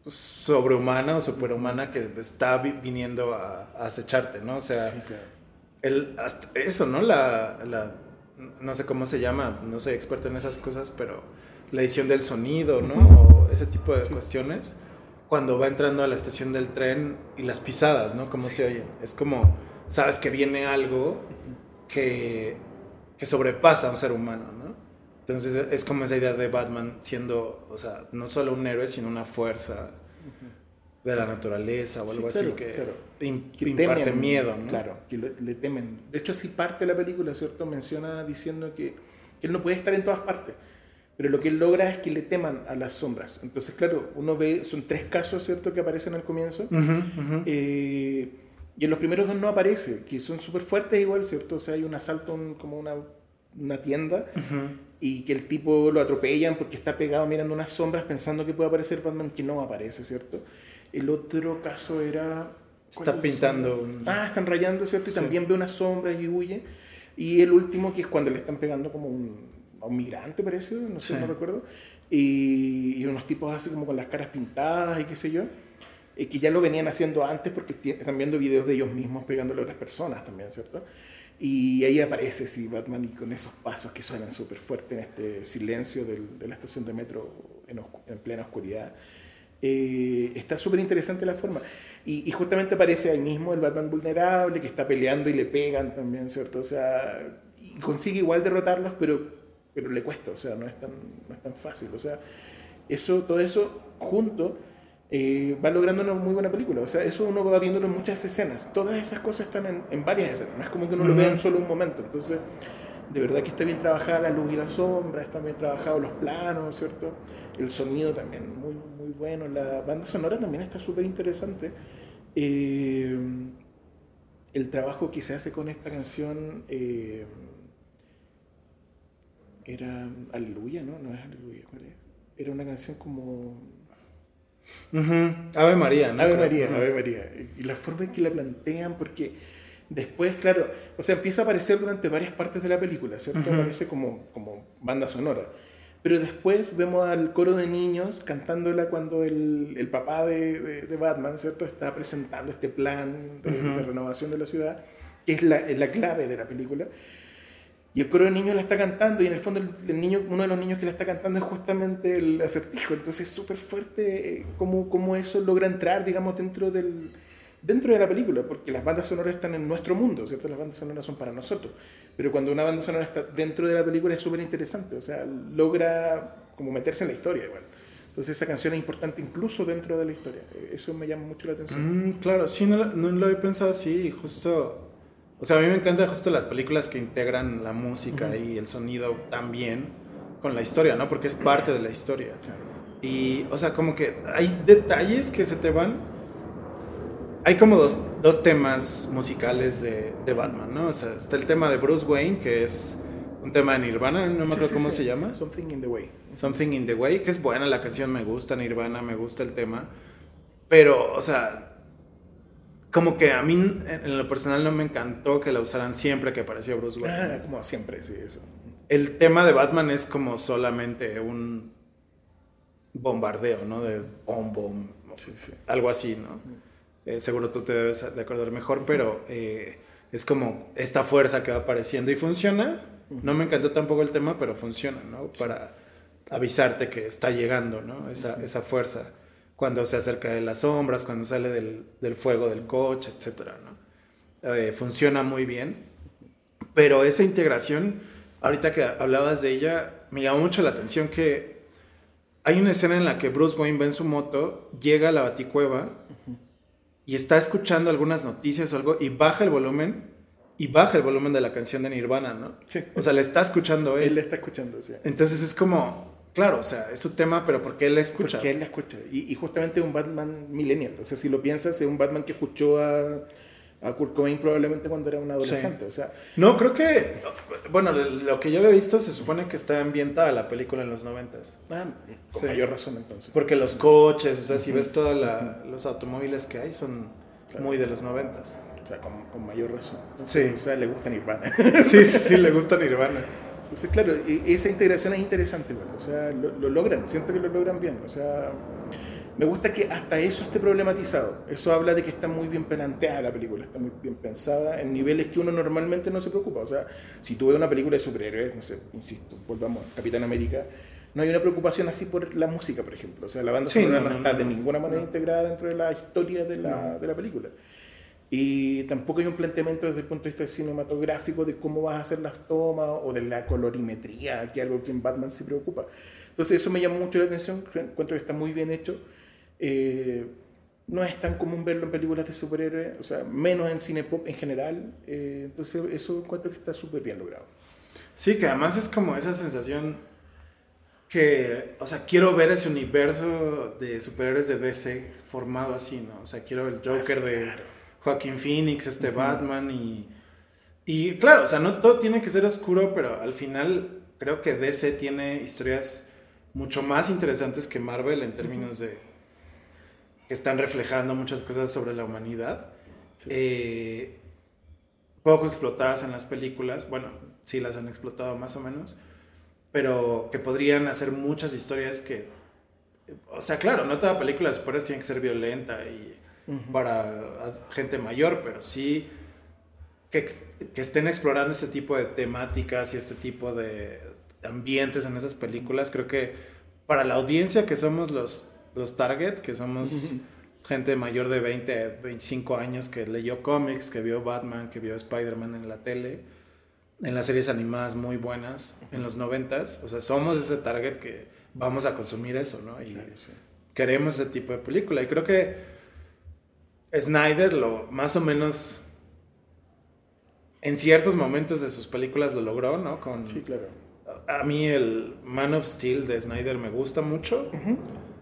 Speaker 1: sobrehumana o superhumana que está viniendo a, acecharte, ¿no? O sea, el, eso, ¿no? La, la no sé cómo se llama, no soy experto en esas cosas, pero la edición del sonido, ¿no? O ese tipo de cuestiones. Cuando va entrando a la estación del tren y las pisadas, ¿no? Cómo se oyen. Es como, sabes que viene algo que, que sobrepasa a un ser humano, ¿no? Entonces es como esa idea de Batman siendo, o sea, no solo un héroe, sino una fuerza de la naturaleza o algo así que, imparte miedo, ¿no?
Speaker 2: Claro, que le, temen. De hecho, así parte la película, ¿cierto? Menciona diciendo que, él no puede estar en todas partes, pero lo que él logra es que le teman a las sombras. Entonces, claro, uno ve, son tres casos, ¿cierto?, que aparecen al comienzo. Eh, y en los primeros dos no aparece, que son súper fuertes igual, ¿cierto? O sea, hay un asalto como una, una tienda y que el tipo lo atropellan porque está pegado mirando unas sombras pensando que puede aparecer Batman, que no aparece, ¿cierto? El otro caso era...
Speaker 1: Está pintando.
Speaker 2: Ah, están rayando, ¿cierto? Y también ve unas sombras y huye. Y el último, que es cuando le están pegando como un, a un migrante, parece, no sé, no recuerdo. Y, unos tipos así como con las caras pintadas y qué sé yo. y que ya lo venían haciendo antes porque están viendo videos de ellos mismos pegándole a otras personas también, ¿cierto? Y ahí aparece, sí, Batman y con esos pasos que suenan súper fuerte en este silencio del, de la estación de metro en, en plena oscuridad. Eh, está súper interesante la forma. Y, y, justamente aparece ahí mismo el Batman vulnerable que está peleando y le pegan también, ¿cierto? O sea, y consigue igual derrotarlos, pero, pero le cuesta, o sea, no es, tan, no es tan fácil. O sea, eso, todo eso junto eh, va logrando una muy buena película. O sea, eso uno va viéndolo en muchas escenas. Todas esas cosas están en, en varias escenas. No es como que uno lo vea en solo un momento. Entonces, de verdad que está bien trabajada la luz y la sombra, están bien trabajados los planos, ¿cierto? El sonido también muy, muy bueno, la banda sonora también está súper interesante. Eh, el trabajo que se hace con esta canción eh, era Aleluya, ¿no? No es Aleluya, ¿cuál es? Era una canción como...
Speaker 1: Ave María, ¿no?
Speaker 2: Ave María, Ave María. Y la forma en que la plantean, porque después, claro, o sea, empieza a aparecer durante varias partes de la película, ¿cierto? Aparece como, como banda sonora. Pero después vemos al coro de niños cantándola cuando el, el papá de, de, Batman, ¿cierto? Está presentando este plan de, de renovación de la ciudad, que es la, es la, clave de la película. Y el coro de niños la está cantando y en el fondo el, niño, uno de los niños que la está cantando es justamente el acertijo. Entonces es súper fuerte eh, cómo, cómo eso logra entrar, digamos, dentro del, dentro de la película, porque las bandas sonoras están en nuestro mundo, ¿cierto? Las bandas sonoras son para nosotros. Pero cuando una banda sonora está dentro de la película es súper interesante, o sea, logra como meterse en la historia igual. Entonces esa canción es importante incluso dentro de la historia. Eso me llama mucho la atención.
Speaker 1: Mm, claro, sí, no, no, lo he pensado así, justo... O sea, a mí me encantan justo las películas que integran la música y el sonido también con la historia, ¿no? Porque es parte de la historia. Claro. Y, o sea, como que hay detalles que se te van hay como dos, dos temas musicales de, de, Batman, ¿no? O sea, está el tema de Bruce Wayne, que es un tema de Nirvana, no me acuerdo sí, sí, cómo
Speaker 2: sí.
Speaker 1: se llama.
Speaker 2: Something in the Way.
Speaker 1: Something in the Way, que es buena la canción, me gusta Nirvana, me gusta el tema. Pero, o sea, como que a mí en lo personal no me encantó que la usaran siempre que aparecía Bruce Wayne.
Speaker 2: Ah, como siempre, sí, eso.
Speaker 1: El tema de Batman es como solamente un bombardeo, ¿no? De bom, bom, algo así, ¿no? Eh, seguro tú te debes de acordar mejor, pero eh, es como esta fuerza que va apareciendo y funciona. No me encantó tampoco el tema, pero funciona, ¿no? Para avisarte que está llegando, ¿no? Esa, esa fuerza. Cuando se acerca de las sombras, cuando sale del, del fuego del coche, etcétera, ¿no? Eh, funciona muy bien. Pero esa integración, ahorita que hablabas de ella, me llamó mucho la atención que hay una escena en la que Bruce Wayne va en su moto, llega a la baticueva y está escuchando algunas noticias o algo y baja el volumen y baja el volumen de la canción de Nirvana, ¿no?
Speaker 2: Sí.
Speaker 1: O sea, le está escuchando él.
Speaker 2: Él le está escuchando, sí.
Speaker 1: Entonces es como, claro, o sea, es su tema, pero porque él la escucha.
Speaker 2: Porque él la escucha. Y, y justamente un Batman millennial. O sea, si lo piensas, es un Batman que escuchó a, a Kurt Cobain probablemente cuando era un adolescente. Sí. O sea,
Speaker 1: no, creo que, bueno, lo que yo había visto se supone que está ambientada la película en los noventas.
Speaker 2: Ah, con sí. mayor razón entonces.
Speaker 1: Porque los coches, o sea, si ves todos los automóviles que hay, son claro. muy de los noventas.
Speaker 2: O sea, con, con mayor razón.
Speaker 1: Entonces,
Speaker 2: sí. O sea, le gusta Nirvana.
Speaker 1: sí, sí, sí, le gusta Nirvana.
Speaker 2: Entonces, claro, esa integración es interesante, bueno, o sea, lo, lo, logran, siento que lo logran bien, o sea, me gusta que hasta eso esté problematizado, eso habla de que está muy bien planteada la película, está muy bien pensada en niveles que uno normalmente no se preocupa, o sea, si tú ves una película de superhéroes, no sé, insisto, volvamos a Capitán América, no hay una preocupación así por la música, por ejemplo, o sea, la banda
Speaker 1: sí,
Speaker 2: sonora
Speaker 1: no,
Speaker 2: no, está
Speaker 1: no,
Speaker 2: de ninguna manera integrada dentro de la historia de la, de la película. Y tampoco hay un planteamiento desde el punto de vista cinematográfico de cómo vas a hacer las tomas o de la colorimetría, que es algo que en Batman se preocupa. Entonces eso me llamó mucho la atención, encuentro que está muy bien hecho. Eh, no es tan común verlo en películas de superhéroes, o sea, menos en cine pop en general. Eh, entonces eso encuentro que está súper bien logrado.
Speaker 1: Sí, que además es como esa sensación que, o sea, quiero ver ese universo de superhéroes de DC formado así, ¿no? O sea, quiero el Joker ah, de... Claro Joaquín Phoenix, este uh -huh. Batman y... Y claro, o sea, no todo tiene que ser oscuro, pero al final creo que DC tiene historias mucho más interesantes que Marvel en términos de que están reflejando muchas cosas sobre la humanidad. Sí. Eh, poco explotadas en las películas, bueno, sí las han explotado más o menos, pero que podrían hacer muchas historias que, o sea, claro, no toda película de superhéroes tiene que ser violenta y uh -huh. para gente mayor, pero sí que, que, estén explorando este tipo de temáticas y este tipo de ambientes en esas películas. Creo que para la audiencia que somos los, los target, que somos gente mayor de 20, 25 años que leyó cómics, que vio Batman, que vio Spider-Man en la tele, en las series animadas muy buenas en los 90 o sea, somos ese target que vamos a consumir eso, ¿no? Y
Speaker 2: Claro, sí.
Speaker 1: queremos ese tipo de película. Y creo que Snyder lo más o menos en ciertos momentos de sus películas lo logró, ¿no? Con,
Speaker 2: Sí, claro.
Speaker 1: a mí el Man of Steel de Snyder me gusta mucho.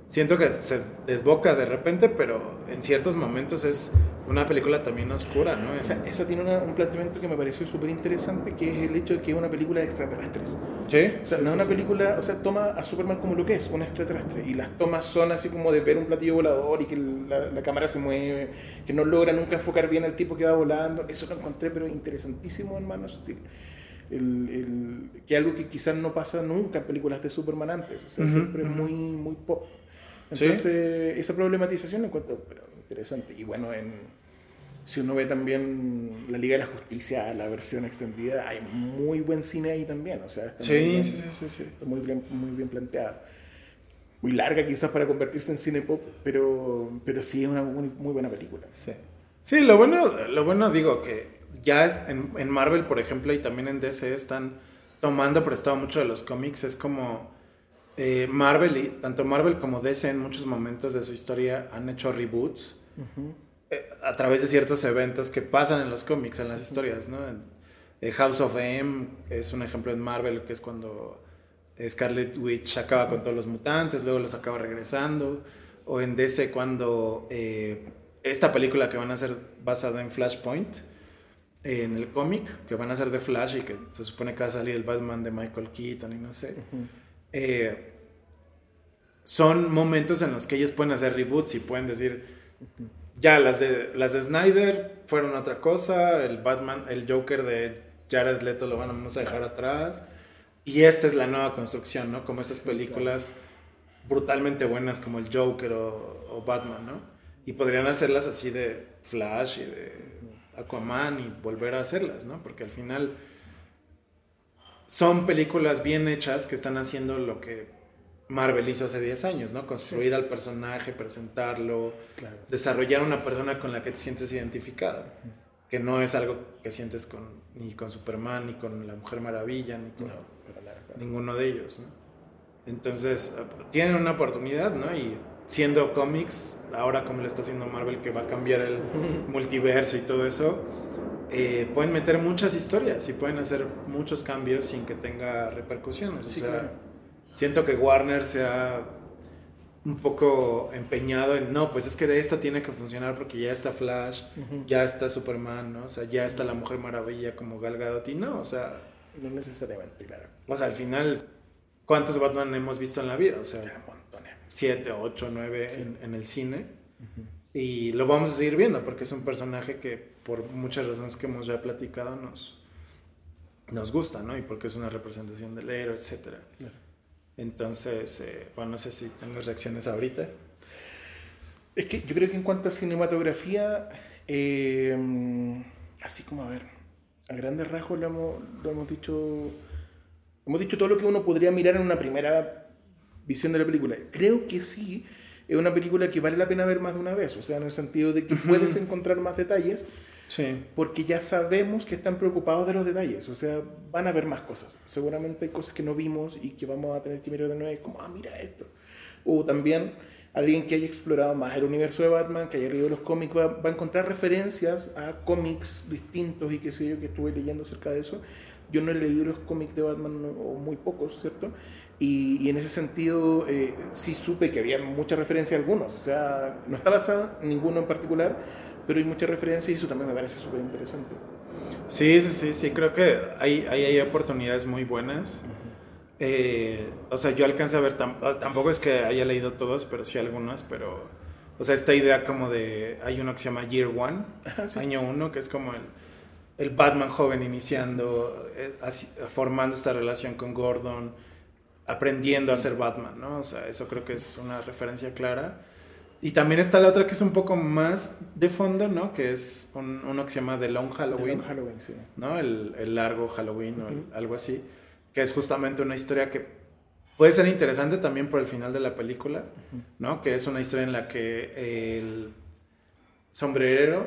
Speaker 1: Siento que se desboca de repente, pero en ciertos momentos es una película también oscura, ¿no?
Speaker 2: O sea, esa tiene una- un planteamiento que me pareció súper interesante, que es el hecho de que es una película de extraterrestres.
Speaker 1: sí.
Speaker 2: O sea,
Speaker 1: sí,
Speaker 2: no es
Speaker 1: sí,
Speaker 2: una
Speaker 1: sí.
Speaker 2: película, o sea, toma a Superman como lo que es, un extraterrestre. Y las tomas son así como de ver un platillo volador y que la, la cámara se mueve, que no logra nunca enfocar bien al tipo que va volando. Eso lo encontré, pero interesantísimo en Man of Steel. El, el- que algo que quizás no pasa nunca en películas de Superman antes. O sea,
Speaker 1: Ujú,
Speaker 2: siempre es
Speaker 1: ujú.
Speaker 2: muy, muy pop.
Speaker 1: Sí.
Speaker 2: Entonces, esa problematización la encuentro pero, interesante. Y bueno, en, si uno ve también la Liga de la Justicia, la versión extendida, hay muy buen cine ahí también. O sea, está muy
Speaker 1: Sí,
Speaker 2: bien-
Speaker 1: sí, sí, sí, sí.
Speaker 2: muy bien, muy bien planteada. Muy larga quizás para convertirse en cine pop, pero, pero sí es una muy, muy buena película.
Speaker 1: Sí. Sí, lo bueno, lo bueno digo que ya es en, en Marvel, por ejemplo, y también en DC están tomando prestado mucho de los cómics. Es como eh, Marvel y tanto Marvel como DC en muchos momentos de su historia han hecho reboots eh, a través de ciertos eventos que pasan en los cómics, en las historias, ¿no? En- eh, House of M es un ejemplo en Marvel que es cuando Scarlet Witch acaba con todos los mutantes, luego los acaba regresando. O en DC cuando eh, esta película que van a hacer basada en Flashpoint, en el cómic, que van a hacer de Flash y que se supone que va a salir el Batman de Michael Keaton y no sé. Eh, son momentos en los que ellos pueden hacer reboots y pueden decir, ya las de, las de Snyder fueron otra cosa, el Batman, el Joker de Jared Leto lo van a, vamos a dejar atrás. Y esta es la nueva construcción, ¿no? Como estas películas brutalmente buenas como el Joker o, o Batman, ¿no? Y podrían hacerlas así de Flash y de Aquaman y volver a hacerlas, ¿no? Porque al final son películas bien hechas que están haciendo lo que Marvel hizo hace 10 años, ¿no? Construir al personaje, presentarlo,
Speaker 2: Claro.
Speaker 1: desarrollar una persona con la que te sientes identificado. Que no es algo que sientes con, ni con Superman, ni con la Mujer Maravilla, ni con
Speaker 2: No,
Speaker 1: ninguno de ellos, ¿no? Entonces, tienen una oportunidad, ¿no? Y siendo cómics, ahora como lo está haciendo Marvel, que va a cambiar el multiverso y todo eso, eh, pueden meter muchas historias y pueden hacer muchos cambios sin que tenga repercusiones. O sea,
Speaker 2: claro.
Speaker 1: siento que Warner se ha un poco empeñado en, no, pues es que de esta tiene que funcionar porque ya está Flash, ya está Superman, ¿no? O sea, ya está la Mujer Maravilla como Gal Gadot y no, o sea,
Speaker 2: No necesariamente, claro.
Speaker 1: o sea, al final, ¿cuántos Batman hemos visto en la vida? O sea,
Speaker 2: Ya, montones.
Speaker 1: 7, 8, 9 en, en el cine. Y lo vamos a seguir viendo porque es un personaje que por muchas razones que hemos ya platicado nos, nos gusta, ¿no? Y porque es una representación del héroe, etc.
Speaker 2: Claro.
Speaker 1: Entonces, eh, bueno, no sé si tengo reacciones ahorita.
Speaker 2: Es que yo creo que en cuanto a cinematografía, eh, así como a ver, a grandes rasgos lo hemos, lo hemos dicho. Hemos dicho todo lo que uno podría mirar en una primera visión de la película. Creo que sí, es una película que vale la pena ver más de una vez. O sea, en el sentido de que puedes encontrar más detalles
Speaker 1: Sí.
Speaker 2: porque ya sabemos que están preocupados de los detalles, o sea, van a ver más cosas. Seguramente hay cosas que no vimos y que vamos a tener que mirar de nuevo, como, ah, mira esto. O también alguien que haya explorado más el universo de Batman, que haya leído los cómics, va, va a encontrar referencias a cómics distintos y qué sé yo, que estuve leyendo acerca de eso. Yo no he leído los cómics de Batman, o muy pocos, ¿cierto? Y, y en ese sentido, eh, sí supe que había mucha referencia a algunos, o sea, no está basado en ninguno en particular, pero hay muchas referencias y eso también me parece súper interesante.
Speaker 1: Sí, sí, sí, sí, creo que hay, hay, hay oportunidades muy buenas. Eh, o sea, yo alcancé a ver, tam- tampoco es que haya leído todos, pero sí algunas, pero, o sea, esta idea como de, hay uno que se llama Year One,
Speaker 2: Ajá, sí.
Speaker 1: año uno, que es como el, el Batman joven iniciando, eh, así- formando esta relación con Gordon, aprendiendo a ser Batman, ¿no? O sea, eso creo que es una referencia clara. Y también está la otra que es un poco más de fondo, ¿no? Que es un- uno que se llama The Long Halloween.
Speaker 2: Long Halloween, sí.
Speaker 1: ¿no? El, el largo Halloween o el- algo así, que es justamente una historia que puede ser interesante también por el final de la película, ¿no? Que es una historia en la que el sombrerero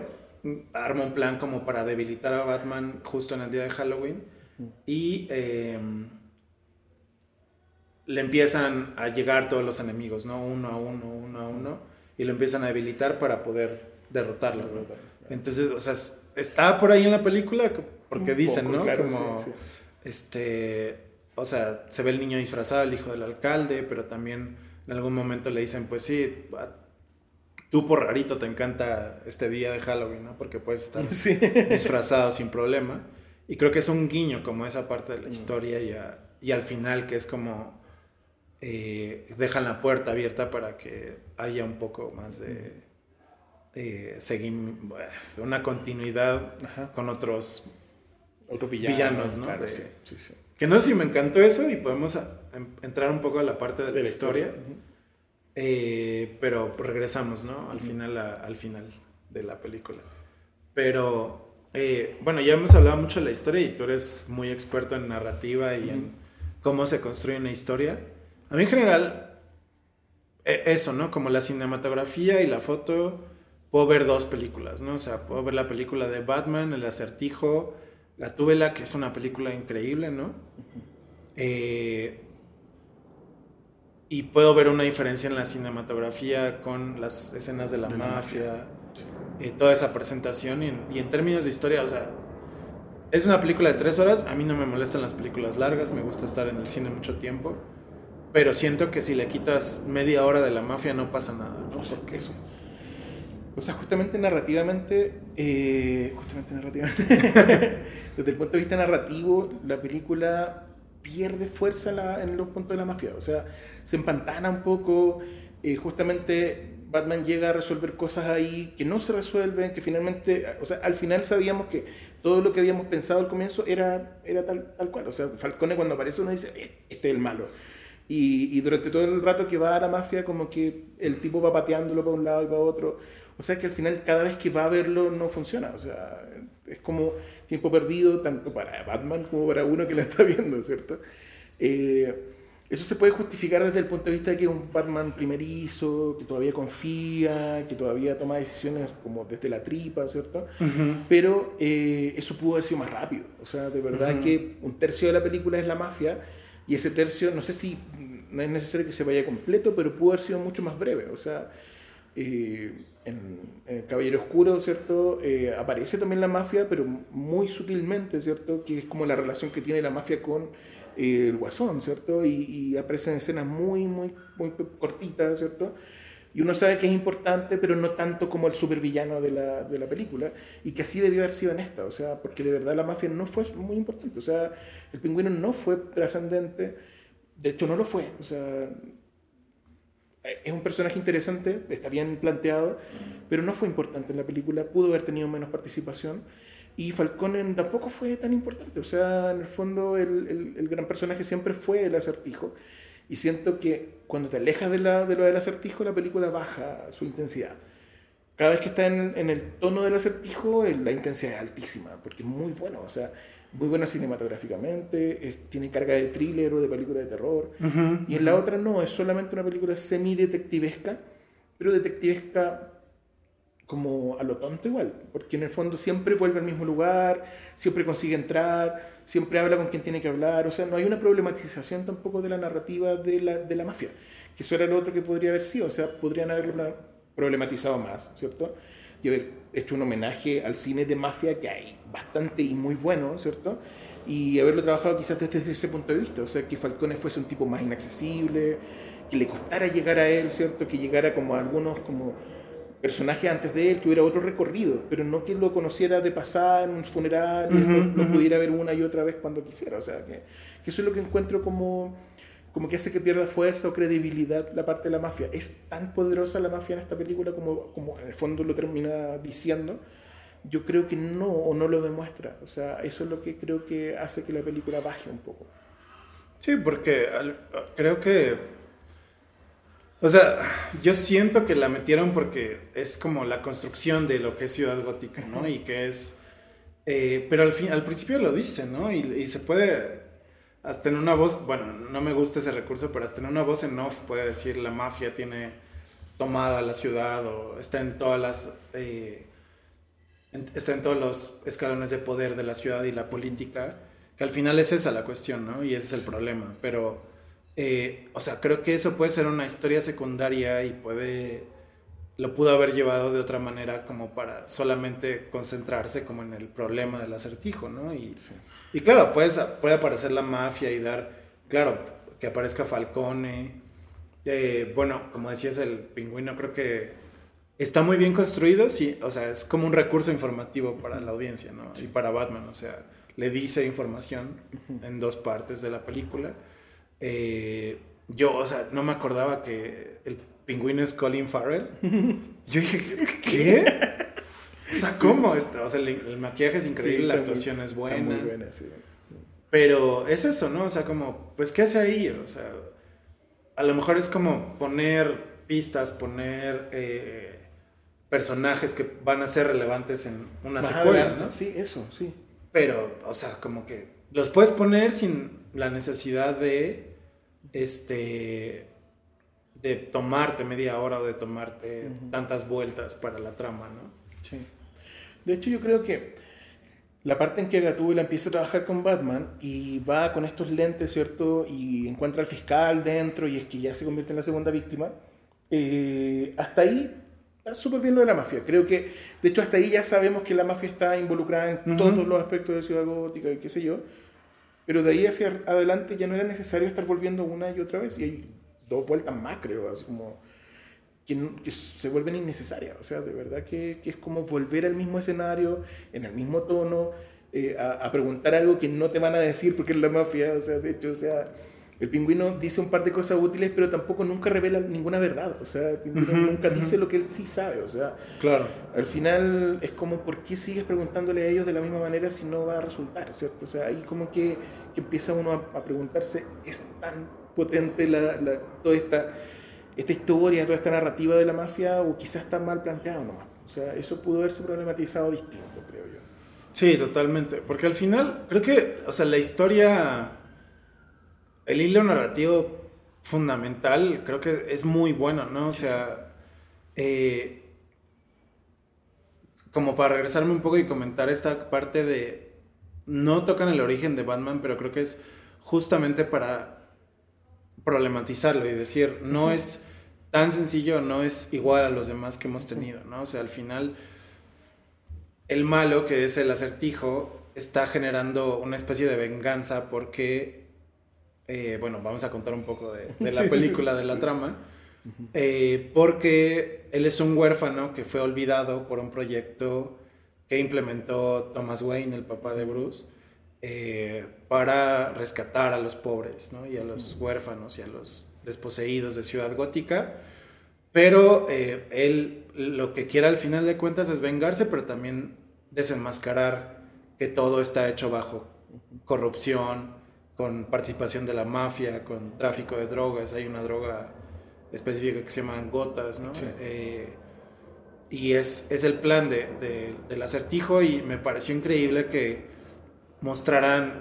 Speaker 1: arma un plan como para debilitar a Batman justo en el día de Halloween y eh, le empiezan a llegar todos los enemigos, ¿no? Uno a uno, uno a uno, y lo empiezan a debilitar para poder derrotarlo. ¿no? Entonces, o sea, es- está por ahí en la película, porque dicen, ¿no? como, este, o sea, se ve el niño disfrazado, el hijo del alcalde, pero también en algún momento le dicen, pues sí, tú por rarito te encanta este día de Halloween, ¿no? Porque puedes estar disfrazado sin problema. Y creo que es un guiño como esa parte de la mm. historia y, y al final que es como eh, dejan la puerta abierta para que haya un poco más de eh, seguir una continuidad con otros,
Speaker 2: villanos, ¿no?
Speaker 1: Que no sé si me encantó eso y podemos em, entrar un poco a la parte de, la, historia. Eh, pero regresamos, ¿no? Al final, al final de la película. Pero, eh, bueno, ya hemos hablado mucho de la historia y tú eres muy experto en narrativa y en cómo se construye una historia. A mí en general, e, eso, ¿no? Como la cinematografía y la foto, puedo ver dos películas, ¿no? O sea, puedo ver la película de Batman, El acertijo, La Túbela, que es una película increíble, ¿no? Eh, y puedo ver una diferencia en la cinematografía con las escenas de la, mafia, y toda esa presentación. Y y en términos de historia, o sea, es una película de tres horas. A mí no me molestan las películas largas, me gusta estar en el cine mucho tiempo. Pero siento que si le quitas media hora de la mafia no pasa nada, ¿no?
Speaker 2: O sea, que eso. O sea, justamente narrativamente, eh, justamente narrativamente, desde el punto de vista narrativo, la película pierde fuerza en los puntos de la mafia. O sea, se empantana un poco. Eh, justamente Batman llega a resolver cosas ahí que no se resuelven, que finalmente, o sea, al final sabíamos que todo lo que habíamos pensado al comienzo era, era tal, tal cual. O sea, Falcone cuando aparece uno dice, este es el malo y, durante todo el rato que va a la mafia, como que el tipo va pateándolo para un lado y para otro. O sea que al final, cada vez que va a verlo, no funciona. O sea, es como tiempo perdido, tanto para Batman como para uno que la está viendo, ¿cierto? Eh, eso se puede justificar desde el punto de vista de que un Batman primerizo, que todavía confía, que todavía toma decisiones como desde la tripa, ¿cierto? Pero eh, eso pudo haber sido más rápido. O sea, de verdad que un tercio de la película es la mafia y ese tercio, no sé si no es necesario que se vaya completo, pero pudo haber sido mucho más breve. O sea, eh, en, El Caballero Oscuro, ¿cierto? Eh, aparece también la mafia, pero muy sutilmente, ¿cierto? Que es como la relación que tiene la mafia con eh, el guasón, ¿cierto? Y, y aparecen escenas muy, muy, muy cortitas, ¿cierto? Y uno sabe que es importante, pero no tanto como el supervillano de la, de la película. Y que así debió haber sido en esta. O sea, porque de verdad la mafia no fue muy importante. O sea, el pingüino no fue trascendente. De hecho, no lo fue. O sea, es un personaje interesante, está bien planteado, pero no fue importante en la película. Pudo haber tenido menos participación. Y Falcone tampoco fue tan importante. O sea, en el fondo, el, el, el gran personaje siempre fue el acertijo. Y siento que cuando te alejas de, la, de lo del acertijo, la película baja su intensidad. Cada vez que está en, en el tono del acertijo, la intensidad es altísima, porque es muy bueno, o sea, muy buena cinematográficamente, tiene carga de thriller o de película de terror. y en la otra no, es solamente una película semi-detectivesca, pero detectivesca como a lo tonto igual, porque en el fondo siempre vuelve al mismo lugar, siempre consigue entrar, siempre habla con quien tiene que hablar, o sea, no hay una problematización tampoco de la narrativa de la, de la mafia, que eso era lo otro que podría haber sido, o sea, podrían haberlo problematizado más, ¿cierto? Y haber hecho un homenaje al cine de mafia que hay bastante y muy bueno, ¿cierto? Y haberlo trabajado quizás desde ese punto de vista, o sea, que Falcone fuese un tipo más inaccesible, que le costara llegar a él, ¿cierto? Que llegara como a algunos como personaje antes de él, que hubiera otro recorrido, pero no que lo conociera de pasar en un funeral, y lo, pudiera ver una y otra vez cuando quisiera. O sea, que, que, eso es lo que encuentro como, como que hace que pierda fuerza o credibilidad la parte de la mafia. Es tan poderosa la mafia en esta película como, como en el fondo lo termina diciendo. Yo creo que no, o no lo demuestra. O sea, eso es lo que creo que hace que la película baje un poco.
Speaker 1: Sí, porque creo que o sea, yo siento que la metieron porque es como la construcción de lo que es Ciudad Gótica, ¿no? Y que es... Eh, pero al, fin, al principio lo dicen, ¿no? Y, se puede... Hasta en una voz, bueno, no me gusta ese recurso, pero hasta en una voz en off puede decir la mafia tiene tomada la ciudad o está en todas las... Eh, está en todos los escalones de poder de la ciudad y la política, que al final es esa la cuestión, ¿no? Y ese es el problema, pero eh, o sea, creo que eso puede ser una historia secundaria y puede lo pudo haber llevado de otra manera como para solamente concentrarse como en el problema del acertijo, ¿no? Y, y claro, puede, puede aparecer la mafia y dar, claro, que aparezca Falcone. Eh, bueno, como decías, el pingüino creo que está muy bien construido, sí, o sea, es como un recurso informativo para la audiencia, ¿no? Y para Batman, o sea, le dice información en dos partes de la película. Eh, yo, o sea, no me acordaba que el pingüino es Colin Farrell. Yo dije, ¿qué? O sea, ¿cómo? O sea, el, maquillaje es increíble, la actuación es buena. Muy buena, sí. Pero es eso, ¿no? O sea, como, pues, ¿qué hace ahí? O sea, a lo mejor es como poner pistas, poner eh, personajes que van a ser relevantes en una secuela, ¿no?
Speaker 2: Sí, eso, sí.
Speaker 1: Pero, o sea, como que los puedes poner sin la necesidad de, este, de tomarte media hora o de tomarte tantas vueltas para la trama, ¿no?
Speaker 2: Sí. De hecho, yo creo que la parte en que Gatúbela empieza a trabajar con Batman y va con estos lentes, ¿cierto? Y encuentra al fiscal dentro y es que ya se convierte en la segunda víctima. Eh, hasta ahí está súper bien lo de la mafia. Creo que, de hecho, hasta ahí ya sabemos que la mafia está involucrada en todos los aspectos de Ciudad Gótica y qué sé yo. Pero de ahí hacia adelante ya no era necesario estar volviendo una y otra vez. Y hay dos vueltas más, creo, así como que, se vuelven innecesarias. O sea, de verdad que, que, es como volver al mismo escenario, en el mismo tono, eh, a, a, preguntar algo que no te van a decir porque es la mafia. O sea, de hecho, o sea, el pingüino dice un par de cosas útiles, pero tampoco nunca revela ninguna verdad. O sea, el pingüino nunca dice lo que él sí sabe. O sea,
Speaker 1: claro.
Speaker 2: al final es como, ¿por qué sigues preguntándole a ellos de la misma manera si no va a resultar? ¿cierto? O sea, ahí como que, que empieza uno a, a preguntarse, ¿es tan potente la, la, toda esta, esta historia, toda esta narrativa de la mafia o quizás está mal planteado nomás. O sea, eso pudo haberse problematizado distinto, creo yo.
Speaker 1: Sí, totalmente. Porque al final, creo que, o sea, la historia, el hilo narrativo fundamental, creo que es muy bueno, ¿no? O sea, eh, como para regresarme un poco y comentar esta parte de, no tocan el origen de Batman, pero creo que es justamente para problematizarlo y decir, no es tan sencillo, no es igual a los demás que hemos tenido, ¿no? O sea, al final, el malo, que es el acertijo, está generando una especie de venganza porque, eh, bueno, vamos a contar un poco de, la película, de la trama, eh, porque él es un huérfano que fue olvidado por un proyecto que implementó Thomas Wayne, el papá de Bruce, eh, para rescatar a los pobres ¿no? y a los huérfanos y a los desposeídos de Ciudad Gótica. Pero eh, él lo que quiere al final de cuentas es vengarse, pero también desenmascarar que todo está hecho bajo corrupción, con participación de la mafia, con tráfico de drogas. Hay una droga específica que se llama gotas, ¿no? Eh, y es, es, el plan de, de, del acertijo y me pareció increíble que mostrarán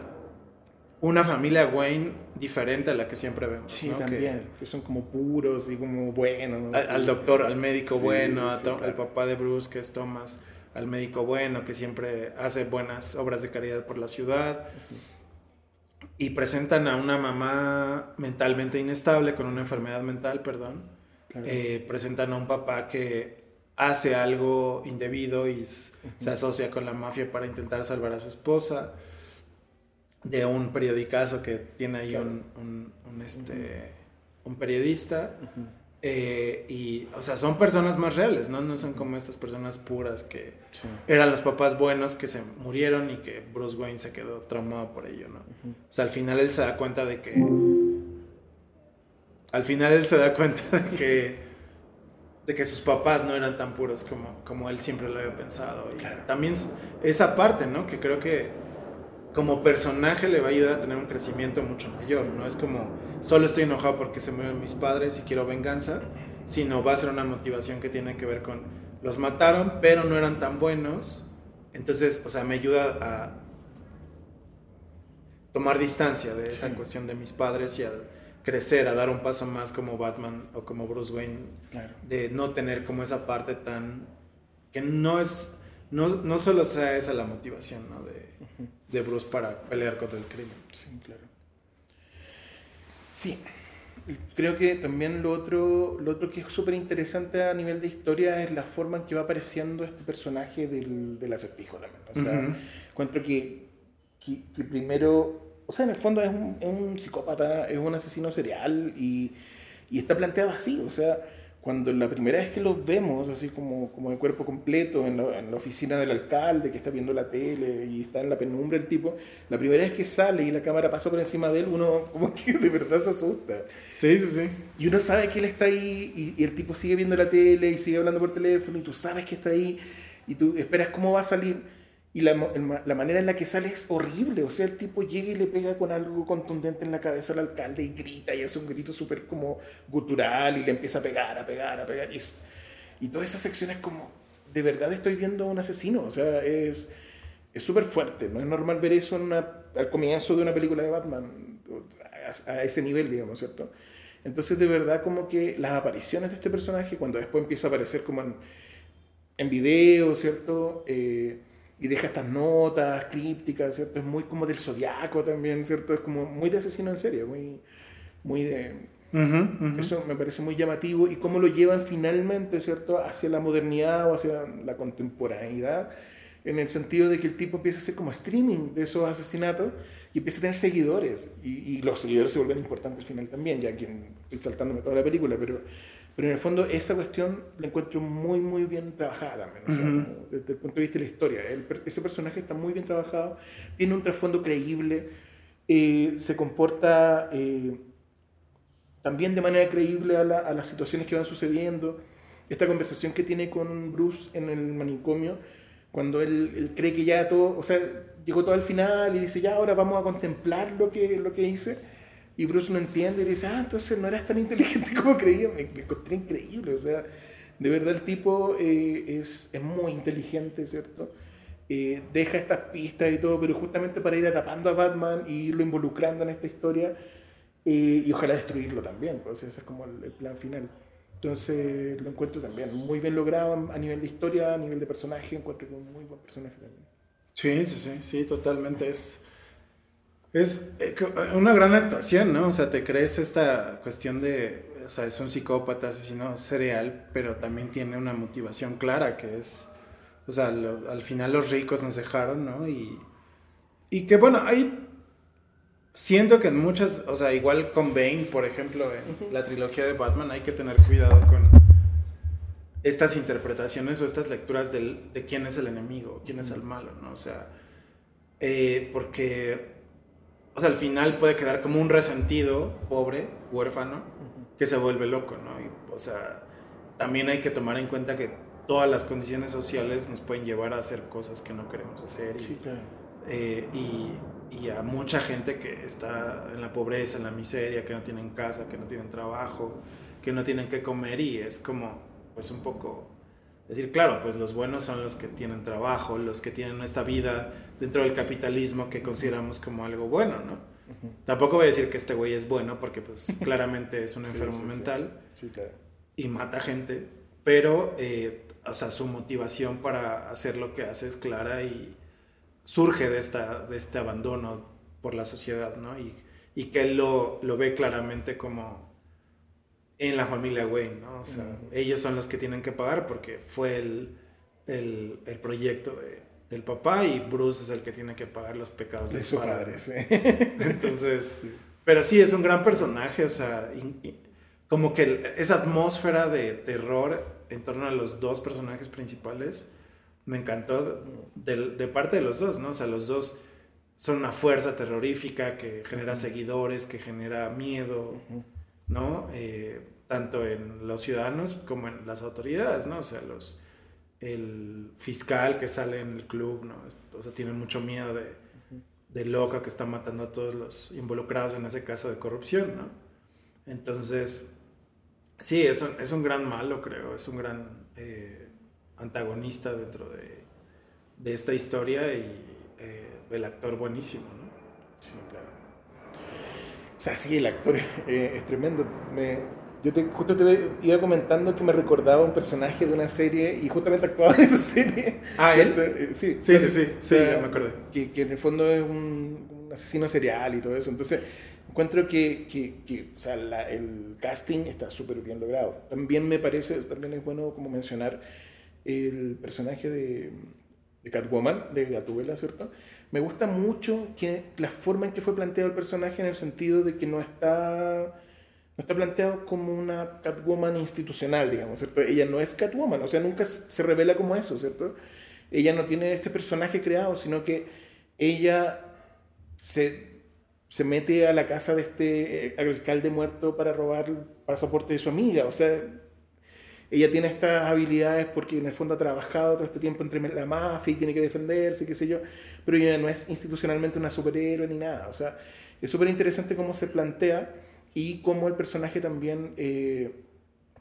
Speaker 1: una familia Wayne diferente a la que siempre vemos.
Speaker 2: Sí, también, que, son como puros y como buenos.
Speaker 1: Al, doctor, al médico bueno, al papá de Bruce, que es Thomas, al médico bueno, que siempre hace buenas obras de caridad por la ciudad. Y presentan a una mamá mentalmente inestable, con una enfermedad mental, perdón. Eh, presentan a un papá que hace algo indebido y se asocia con la mafia para intentar salvar a su esposa de un periodicazo que tiene ahí un, un, este, un periodista. Eh, y, o sea, son personas más reales, ¿no? No son como estas personas puras que eran los papás buenos que se murieron y que Bruce Wayne se quedó traumado por ello, ¿no? O sea, al final él se da cuenta de que. Al final él se da cuenta de que. de que sus papás no eran tan puros como, como él siempre lo había pensado. Y también esa parte, ¿no? Que creo que como personaje le va a ayudar a tener un crecimiento mucho mayor. No es como solo estoy enojado porque se mueren mis padres y quiero venganza, sino va a ser una motivación que tiene que ver con los mataron, pero no eran tan buenos. Entonces, o sea, me ayuda a tomar distancia de esa cuestión de mis padres y a crecer, a dar un paso más como Batman o como Bruce Wayne, de no tener como esa parte tan que no es no, no solo sea esa la motivación, ¿no? De, de Bruce para pelear contra el crimen.
Speaker 2: Sí, claro. Sí. creo que también lo otro, lo otro que es súper interesante a nivel de historia es la forma en que va apareciendo este personaje del, del acertijo también. O sea, encuentro que, que, que, primero, o sea, en el fondo es un, es un psicópata, es un asesino serial y, y está planteado así, o sea cuando la primera vez que los vemos, así como, como de cuerpo completo, en la, en la, oficina del alcalde, que está viendo la tele y está en la penumbra el tipo, la primera vez que sale y la cámara pasa por encima de él, uno como que de verdad se asusta.
Speaker 1: Sí, sí, sí.
Speaker 2: Y uno sabe que él está ahí y, y el tipo sigue viendo la tele y sigue hablando por teléfono y tú sabes que está ahí y tú esperas cómo va a salir y la, la, manera en la que sale es horrible. O sea, el tipo llega y le pega con algo contundente en la cabeza al alcalde y grita y hace un grito súper como gutural y le empieza a pegar, a pegar, a pegar. Y, es, y toda esa sección como, de verdad estoy viendo a un asesino. O sea, es súper fuerte. No es normal ver eso en una, al comienzo de una película de Batman, a, ese nivel, digamos, ¿cierto? Entonces, de verdad, como que las apariciones de este personaje, cuando después empieza a aparecer como en, en video, ¿cierto? Eh, y deja estas notas crípticas, ¿cierto? Es muy como del zodiaco también, ¿cierto? Es como muy de asesino en serie, muy, muy de... Eso me parece muy llamativo y cómo lo llevan finalmente, ¿cierto? Hacia la modernidad o hacia la contemporaneidad, en el sentido de que el tipo empieza a hacer como streaming de esos asesinatos y empieza a tener seguidores y, y los seguidores se vuelven importantes al final también, ya que estoy saltándome toda la película, pero pero en el fondo esa cuestión la encuentro muy, muy bien trabajada también, o sea, desde el punto de vista de la historia. ese personaje está muy bien trabajado, tiene un trasfondo creíble, eh, se comporta eh, también de manera creíble a, la, a, las situaciones que van sucediendo. Esta conversación que tiene con Bruce en el manicomio, cuando él, él cree que ya todo, o sea, llegó todo al final y dice, ya ahora vamos a contemplar lo que, lo que hice y Bruce no entiende y dice, ah, entonces no eras tan inteligente como creía. Me, me encontré increíble. O sea, de verdad el tipo eh, es, es, muy inteligente, ¿cierto? Eh, deja estas pistas y todo, pero justamente para ir atrapando a Batman y irlo involucrando en esta historia eh, y ojalá destruirlo también. Pues ese es como el, el, plan final. Entonces lo encuentro también muy bien logrado a nivel de historia, a nivel de personaje. Encuentro que un muy buen personaje también.
Speaker 1: Sí, sí, sí, sí, totalmente. Es es eh, una gran actuación, ¿no? O sea, te crees esta cuestión de, o sea, es un psicópata, asesino serial, pero también tiene una motivación clara que es, o sea, lo, al final los ricos nos dejaron, ¿no? Y, y que bueno, hay, siento que en muchas, o sea, igual con Bane, por ejemplo, en la trilogía de Batman, hay que tener cuidado con estas interpretaciones o estas lecturas del, de quién es el enemigo, quién es el malo, ¿no? O sea, eh, porque o sea, al final puede quedar como un resentido, pobre, huérfano, que se vuelve loco, ¿no? Y, o sea, también hay que tomar en cuenta que todas las condiciones sociales nos pueden llevar a hacer cosas que no queremos hacer. Y,
Speaker 2: sí, claro.
Speaker 1: eh, y, y, a mucha gente que está en la pobreza, en la miseria, que no tienen casa, que no tienen trabajo, que no tienen que comer y es como, pues un poco decir, claro, pues los buenos son los que tienen trabajo, los que tienen esta vida dentro del capitalismo que consideramos como algo bueno, ¿no? Uh -huh. Tampoco voy a decir que este güey es bueno porque pues claramente es un enfermo
Speaker 2: sí, sí,
Speaker 1: mental
Speaker 2: sí. claro.
Speaker 1: y mata gente, pero eh, o sea, su motivación para hacer lo que hace es clara y surge de, esta, de este abandono por la sociedad, ¿no? Y, y que él lo, lo ve claramente como en la familia Wayne, ¿no? O sea, uh -huh. ellos son los que tienen que pagar porque fue el, el, el proyecto de, del papá y Bruce es el que tiene que pagar los pecados
Speaker 2: de, de su padre. sí.
Speaker 1: Entonces, sí. pero sí, es un gran personaje, o sea, y, y, como que esa atmósfera de terror en torno a los dos personajes principales me encantó de, de parte de los dos, ¿no? O sea, los dos son una fuerza terrorífica que genera uh -huh. seguidores, que genera miedo, uh -huh. ¿no? Eh, tanto en los ciudadanos como en las autoridades, ¿no? O sea, los, el fiscal que sale en el club, ¿no? O sea, tiene mucho miedo de, de loca que está matando a todos los involucrados en ese caso de corrupción, ¿no? Entonces, sí, es un, es un gran malo, creo, es un gran eh, antagonista dentro de, de, esta historia y eh, el actor buenísimo, ¿no?
Speaker 2: Sí, claro. O sea, sí, el actor eh, es tremendo. Me, yo te, justo te iba comentando que me recordaba un personaje de una serie y justamente actuaba en esa serie.
Speaker 1: Ah, ¿él?
Speaker 2: Eh, Sí,
Speaker 1: sí, sí, sí, sí, me acordé.
Speaker 2: Que, que, en el fondo es un, un, asesino serial y todo eso. Entonces, encuentro que, que, que o sea, la, el casting está súper bien logrado. También me parece, también es bueno como mencionar el personaje de, de Catwoman, de Gatúbela, ¿cierto? Me gusta mucho que la forma en que fue planteado el personaje en el sentido de que no está está planteado como una Catwoman institucional, digamos, ¿cierto? Ella no es Catwoman, o sea, nunca se revela como eso, ¿cierto? Ella no tiene este personaje creado, sino que ella se, se mete a la casa de este eh, alcalde muerto para robar el pasaporte de su amiga, o sea, ella tiene estas habilidades porque en el fondo ha trabajado todo este tiempo entre la mafia y tiene que defenderse, qué sé yo, pero ella no es institucionalmente una superhéroe ni nada, o sea, es súper interesante cómo se plantea y cómo el personaje también eh,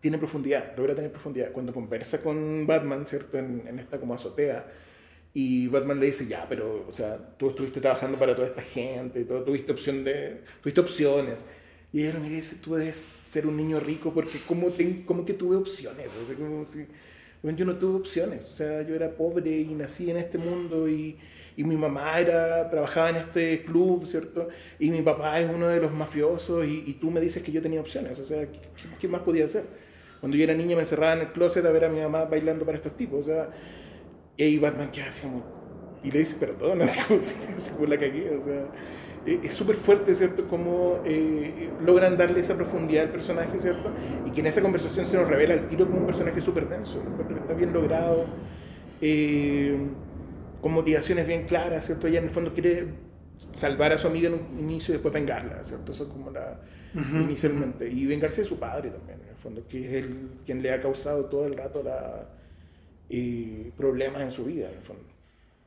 Speaker 2: tiene profundidad, logra tener profundidad. Cuando conversa con Batman, ¿cierto? En, en, esta como azotea, y Batman le dice, ya, pero, o sea, tú estuviste trabajando para toda esta gente, todo, tuviste, opción de, tuviste opciones. Y ella le dice, tú debes ser un niño rico porque como, te, como que tuve opciones. O sea, como si, yo no tuve opciones. O sea, yo era pobre y nací en este mundo y y mi mamá era, trabajaba en este club, ¿cierto? Y mi papá es uno de los mafiosos y, y tú me dices que yo tenía opciones, o sea, ¿qué, ¿qué, más podía hacer? Cuando yo era niña me encerraba en el closet a ver a mi mamá bailando para estos tipos, o sea, y ahí Batman queda así como, y le dice perdón, así como, así como la cagué, o sea, es súper fuerte, ¿cierto? Cómo eh, logran darle esa profundidad al personaje, ¿cierto? Y que en esa conversación se nos revela el tiro como un personaje súper denso, que está bien logrado. Eh, con motivaciones bien claras, ¿cierto? Ella en el fondo quiere salvar a su amiga en un inicio y después vengarla, ¿cierto? Eso es como la uh-huh. inicialmente. Y vengarse de su padre también, en el fondo, que es el, quien le ha causado todo el rato la, eh, problemas en su vida, en el fondo.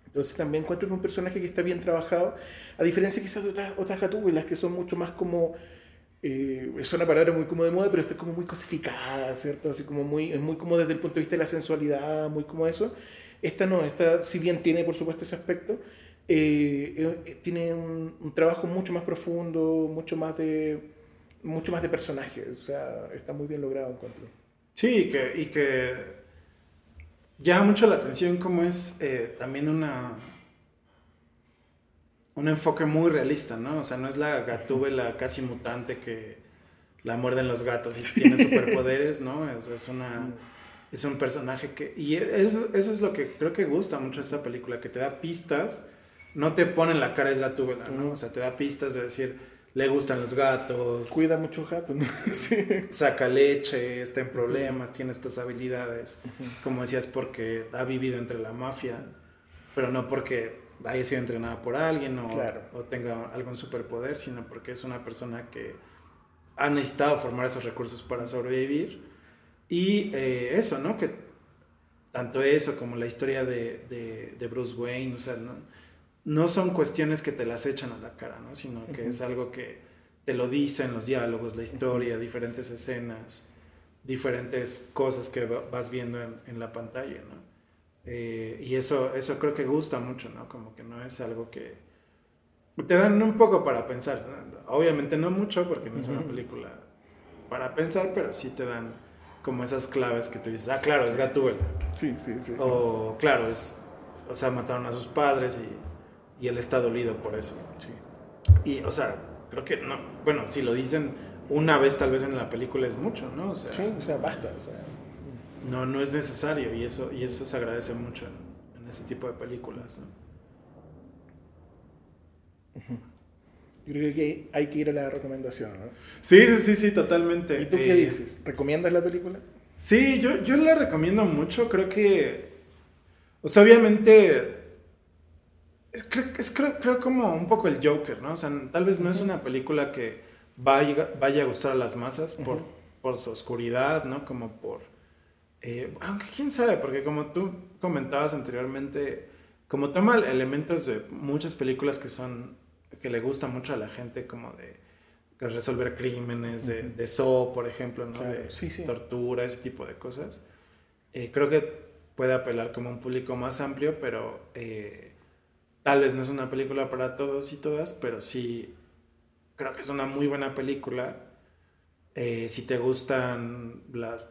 Speaker 2: Entonces también encuentro que es un personaje que está bien trabajado, a diferencia quizás de otras, otras gatúbelas que son mucho más como... Eh, es una palabra muy como de moda, pero está como muy cosificada, ¿cierto? Así como muy, es muy como desde el punto de vista de la sensualidad, muy como eso. Esta no, esta si bien tiene por supuesto ese aspecto, eh, eh, tiene un, un, trabajo mucho más profundo, mucho más de mucho más de personajes, o sea, está muy bien logrado encuentro.
Speaker 1: Sí, y que, y que llama mucho la atención como es eh, también una un enfoque muy realista, ¿no? O sea, no es la gatúbela casi mutante que la muerden los gatos y tiene superpoderes, ¿no? Es, es una es un personaje que... Y eso, eso es lo que creo que gusta mucho de esta película, que te da pistas, no te pone en la cara es gatúbela, ¿no? O sea, te da pistas de decir, le gustan los gatos.
Speaker 2: Cuida mucho gato, ¿no?
Speaker 1: sí. Saca leche, está en problemas, tiene estas habilidades. Como decías, porque ha vivido entre la mafia, pero no porque haya sido entrenada por alguien o, claro. o tenga algún superpoder, sino porque es una persona que ha necesitado formar esos recursos para sobrevivir y eh, eso, ¿no? Que tanto eso como la historia de, de, de Bruce Wayne, o sea, no, no, son cuestiones que te las echan a la cara, ¿no? Sino que uh -huh. es algo que te lo dicen los diálogos, la historia, uh -huh. diferentes escenas, diferentes cosas que vas viendo en, en la pantalla, ¿no? Eh, y eso, eso creo que gusta mucho, ¿no? Como que no es algo que te dan un poco para pensar. Obviamente no mucho porque no es una película para pensar, pero sí te dan como esas claves que tú dices, ah, claro, es Gatúbela.
Speaker 2: Sí, sí, sí.
Speaker 1: O, claro, es, o sea, mataron a sus padres y, y él está dolido por eso.
Speaker 2: Sí.
Speaker 1: Y, o sea, creo que, no, bueno, si lo dicen una vez tal vez en la película es mucho, ¿no? O sea,
Speaker 2: sí, o sea, basta, o sea.
Speaker 1: No, no es necesario y eso, y eso se agradece mucho en, en ese tipo de películas, ¿no?
Speaker 2: Uh -huh. Yo creo que hay que ir a la recomendación, ¿no?
Speaker 1: Sí, sí, sí, sí, totalmente.
Speaker 2: ¿Y tú qué eh, dices? ¿Recomiendas la película?
Speaker 1: Sí, yo, yo la recomiendo mucho. Creo que. O sea, obviamente. Es, creo, es creo, creo como un poco el Joker, ¿no? O sea, tal vez no es una película que vaya, vaya a gustar a las masas por, uh -huh. por su oscuridad, ¿no? Como por. Eh, aunque quién sabe, porque como tú comentabas anteriormente, como toma elementos de muchas películas que son que le gusta mucho a la gente como de resolver crímenes, de, de so, por ejemplo, ¿no?
Speaker 2: Claro,
Speaker 1: de
Speaker 2: sí, sí.
Speaker 1: tortura, ese tipo de cosas. Eh, creo que puede apelar como a un público más amplio, pero eh, tal vez no es una película para todos y todas, pero sí creo que es una muy buena película. Eh, si te gustan las,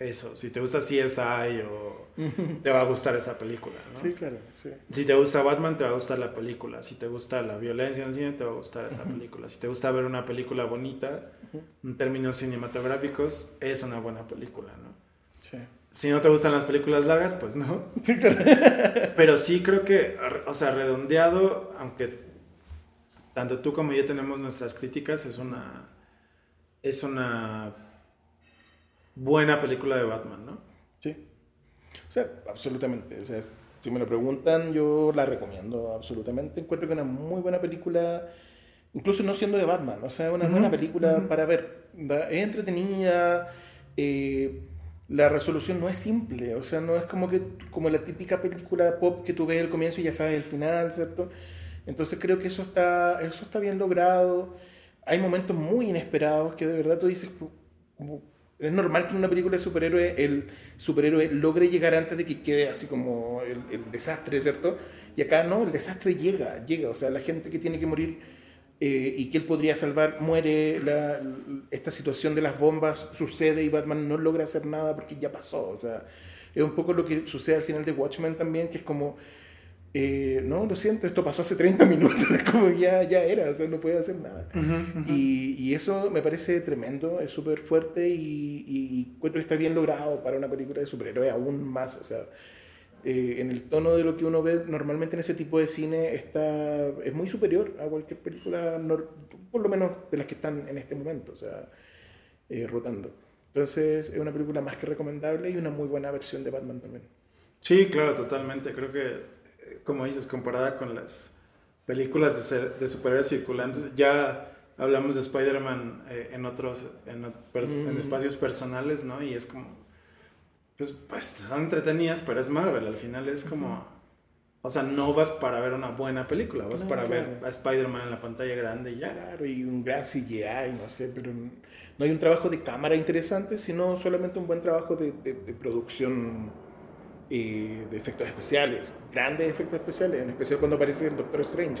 Speaker 1: eso. Si te gusta CSI o te va a gustar esa película, ¿no?
Speaker 2: Sí, claro, sí.
Speaker 1: Si te gusta Batman, te va a gustar la película. Si te gusta la violencia en el cine, te va a gustar esa película. Si te gusta ver una película bonita, en términos cinematográficos, es una buena película, ¿no?
Speaker 2: Sí.
Speaker 1: Si no te gustan las películas largas, pues no.
Speaker 2: Sí, claro.
Speaker 1: Pero sí creo que, o sea, redondeado, aunque tanto tú como yo tenemos nuestras críticas, es una. Es una buena película de Batman, ¿no?
Speaker 2: Sí. O sea, absolutamente. O sea, si me lo preguntan, yo la recomiendo absolutamente. Encuentro que es una muy buena película, incluso no siendo de Batman. O sea, una buena película para ver. Es entretenida. Eh, la resolución no es simple, o sea, no es como que como la típica película pop que tú ves al comienzo y ya sabes el final, ¿cierto? Entonces creo que eso está, eso está bien logrado. Hay momentos muy inesperados que de verdad tú dices, es normal que en una película de superhéroe el superhéroe logre llegar antes de que quede así como el, el desastre, ¿cierto? Y acá no, el desastre llega, llega, o sea, la gente que tiene que morir eh, y que él podría salvar, muere, la, esta situación de las bombas sucede y Batman no logra hacer nada porque ya pasó. O sea, es un poco lo que sucede al final de Watchmen también, que es como, eh, no, lo siento, esto pasó hace 30 minutos, como ya, ya era, o sea, no puede hacer nada. Y, y, eso me parece tremendo, es súper fuerte y, y, está bien logrado para una película de superhéroes aún más, o sea eh, en el tono de lo que uno ve normalmente en ese tipo de cine está, es muy superior a cualquier película, por lo menos de las que están en este momento, o sea, eh, rotando. Entonces es una película más que recomendable y una muy buena versión de Batman también.
Speaker 1: Sí, claro, totalmente. Creo que, como dices, comparada con las películas de, de superhéroes circulantes, ya hablamos de Spider-Man en otros, en, en, espacios personales, ¿no? Y es como pues, pues son entretenidas, pero es Marvel, al final es como... O sea, no vas para ver una buena película, vas para ver a Spider-Man en la pantalla grande y ya.
Speaker 2: Claro, y un gran CGI, no sé, pero no hay un trabajo de cámara interesante, sino solamente un buen trabajo de, de, producción eh, de efectos especiales, grandes efectos especiales, en especial cuando aparece el Doctor Strange.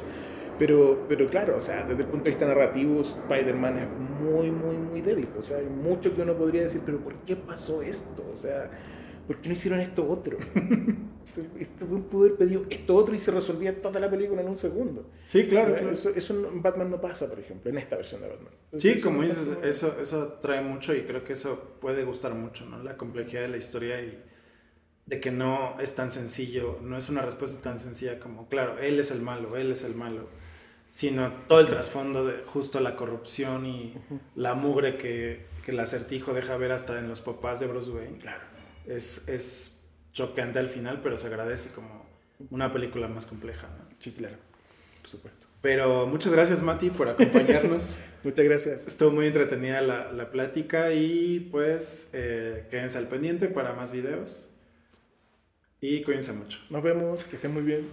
Speaker 2: Pero, pero claro, o sea, desde el punto de vista narrativo, Spider-Man es muy, muy, muy débil. O sea, hay mucho que uno podría decir, pero ¿por qué pasó esto? O sea, ¿por qué no hicieron esto otro? esto pudo haber pedido esto otro y se resolvía toda la película en un segundo.
Speaker 1: Sí, claro, claro.
Speaker 2: Eso, eso en Batman no pasa, por ejemplo, en esta versión de Batman.
Speaker 1: sí, como dices, eso, eso trae mucho y creo que eso puede gustar mucho, ¿no? La complejidad de la historia y de que no es tan sencillo, no es una respuesta tan sencilla como, claro, él es el malo, él es el malo sino todo el trasfondo de justo la corrupción y la mugre que, que, el acertijo deja ver hasta en los papás de Bruce Wayne.
Speaker 2: Claro.
Speaker 1: Es, es chocante al final, pero se agradece como una película más compleja. ¿no?
Speaker 2: Sí, claro, por supuesto.
Speaker 1: Pero muchas gracias, Mati, por acompañarnos.
Speaker 2: muchas gracias.
Speaker 1: Estuvo muy entretenida la, la plática y pues eh, quédense al pendiente para más videos. Y cuídense mucho.
Speaker 2: Nos vemos, que estén muy bien.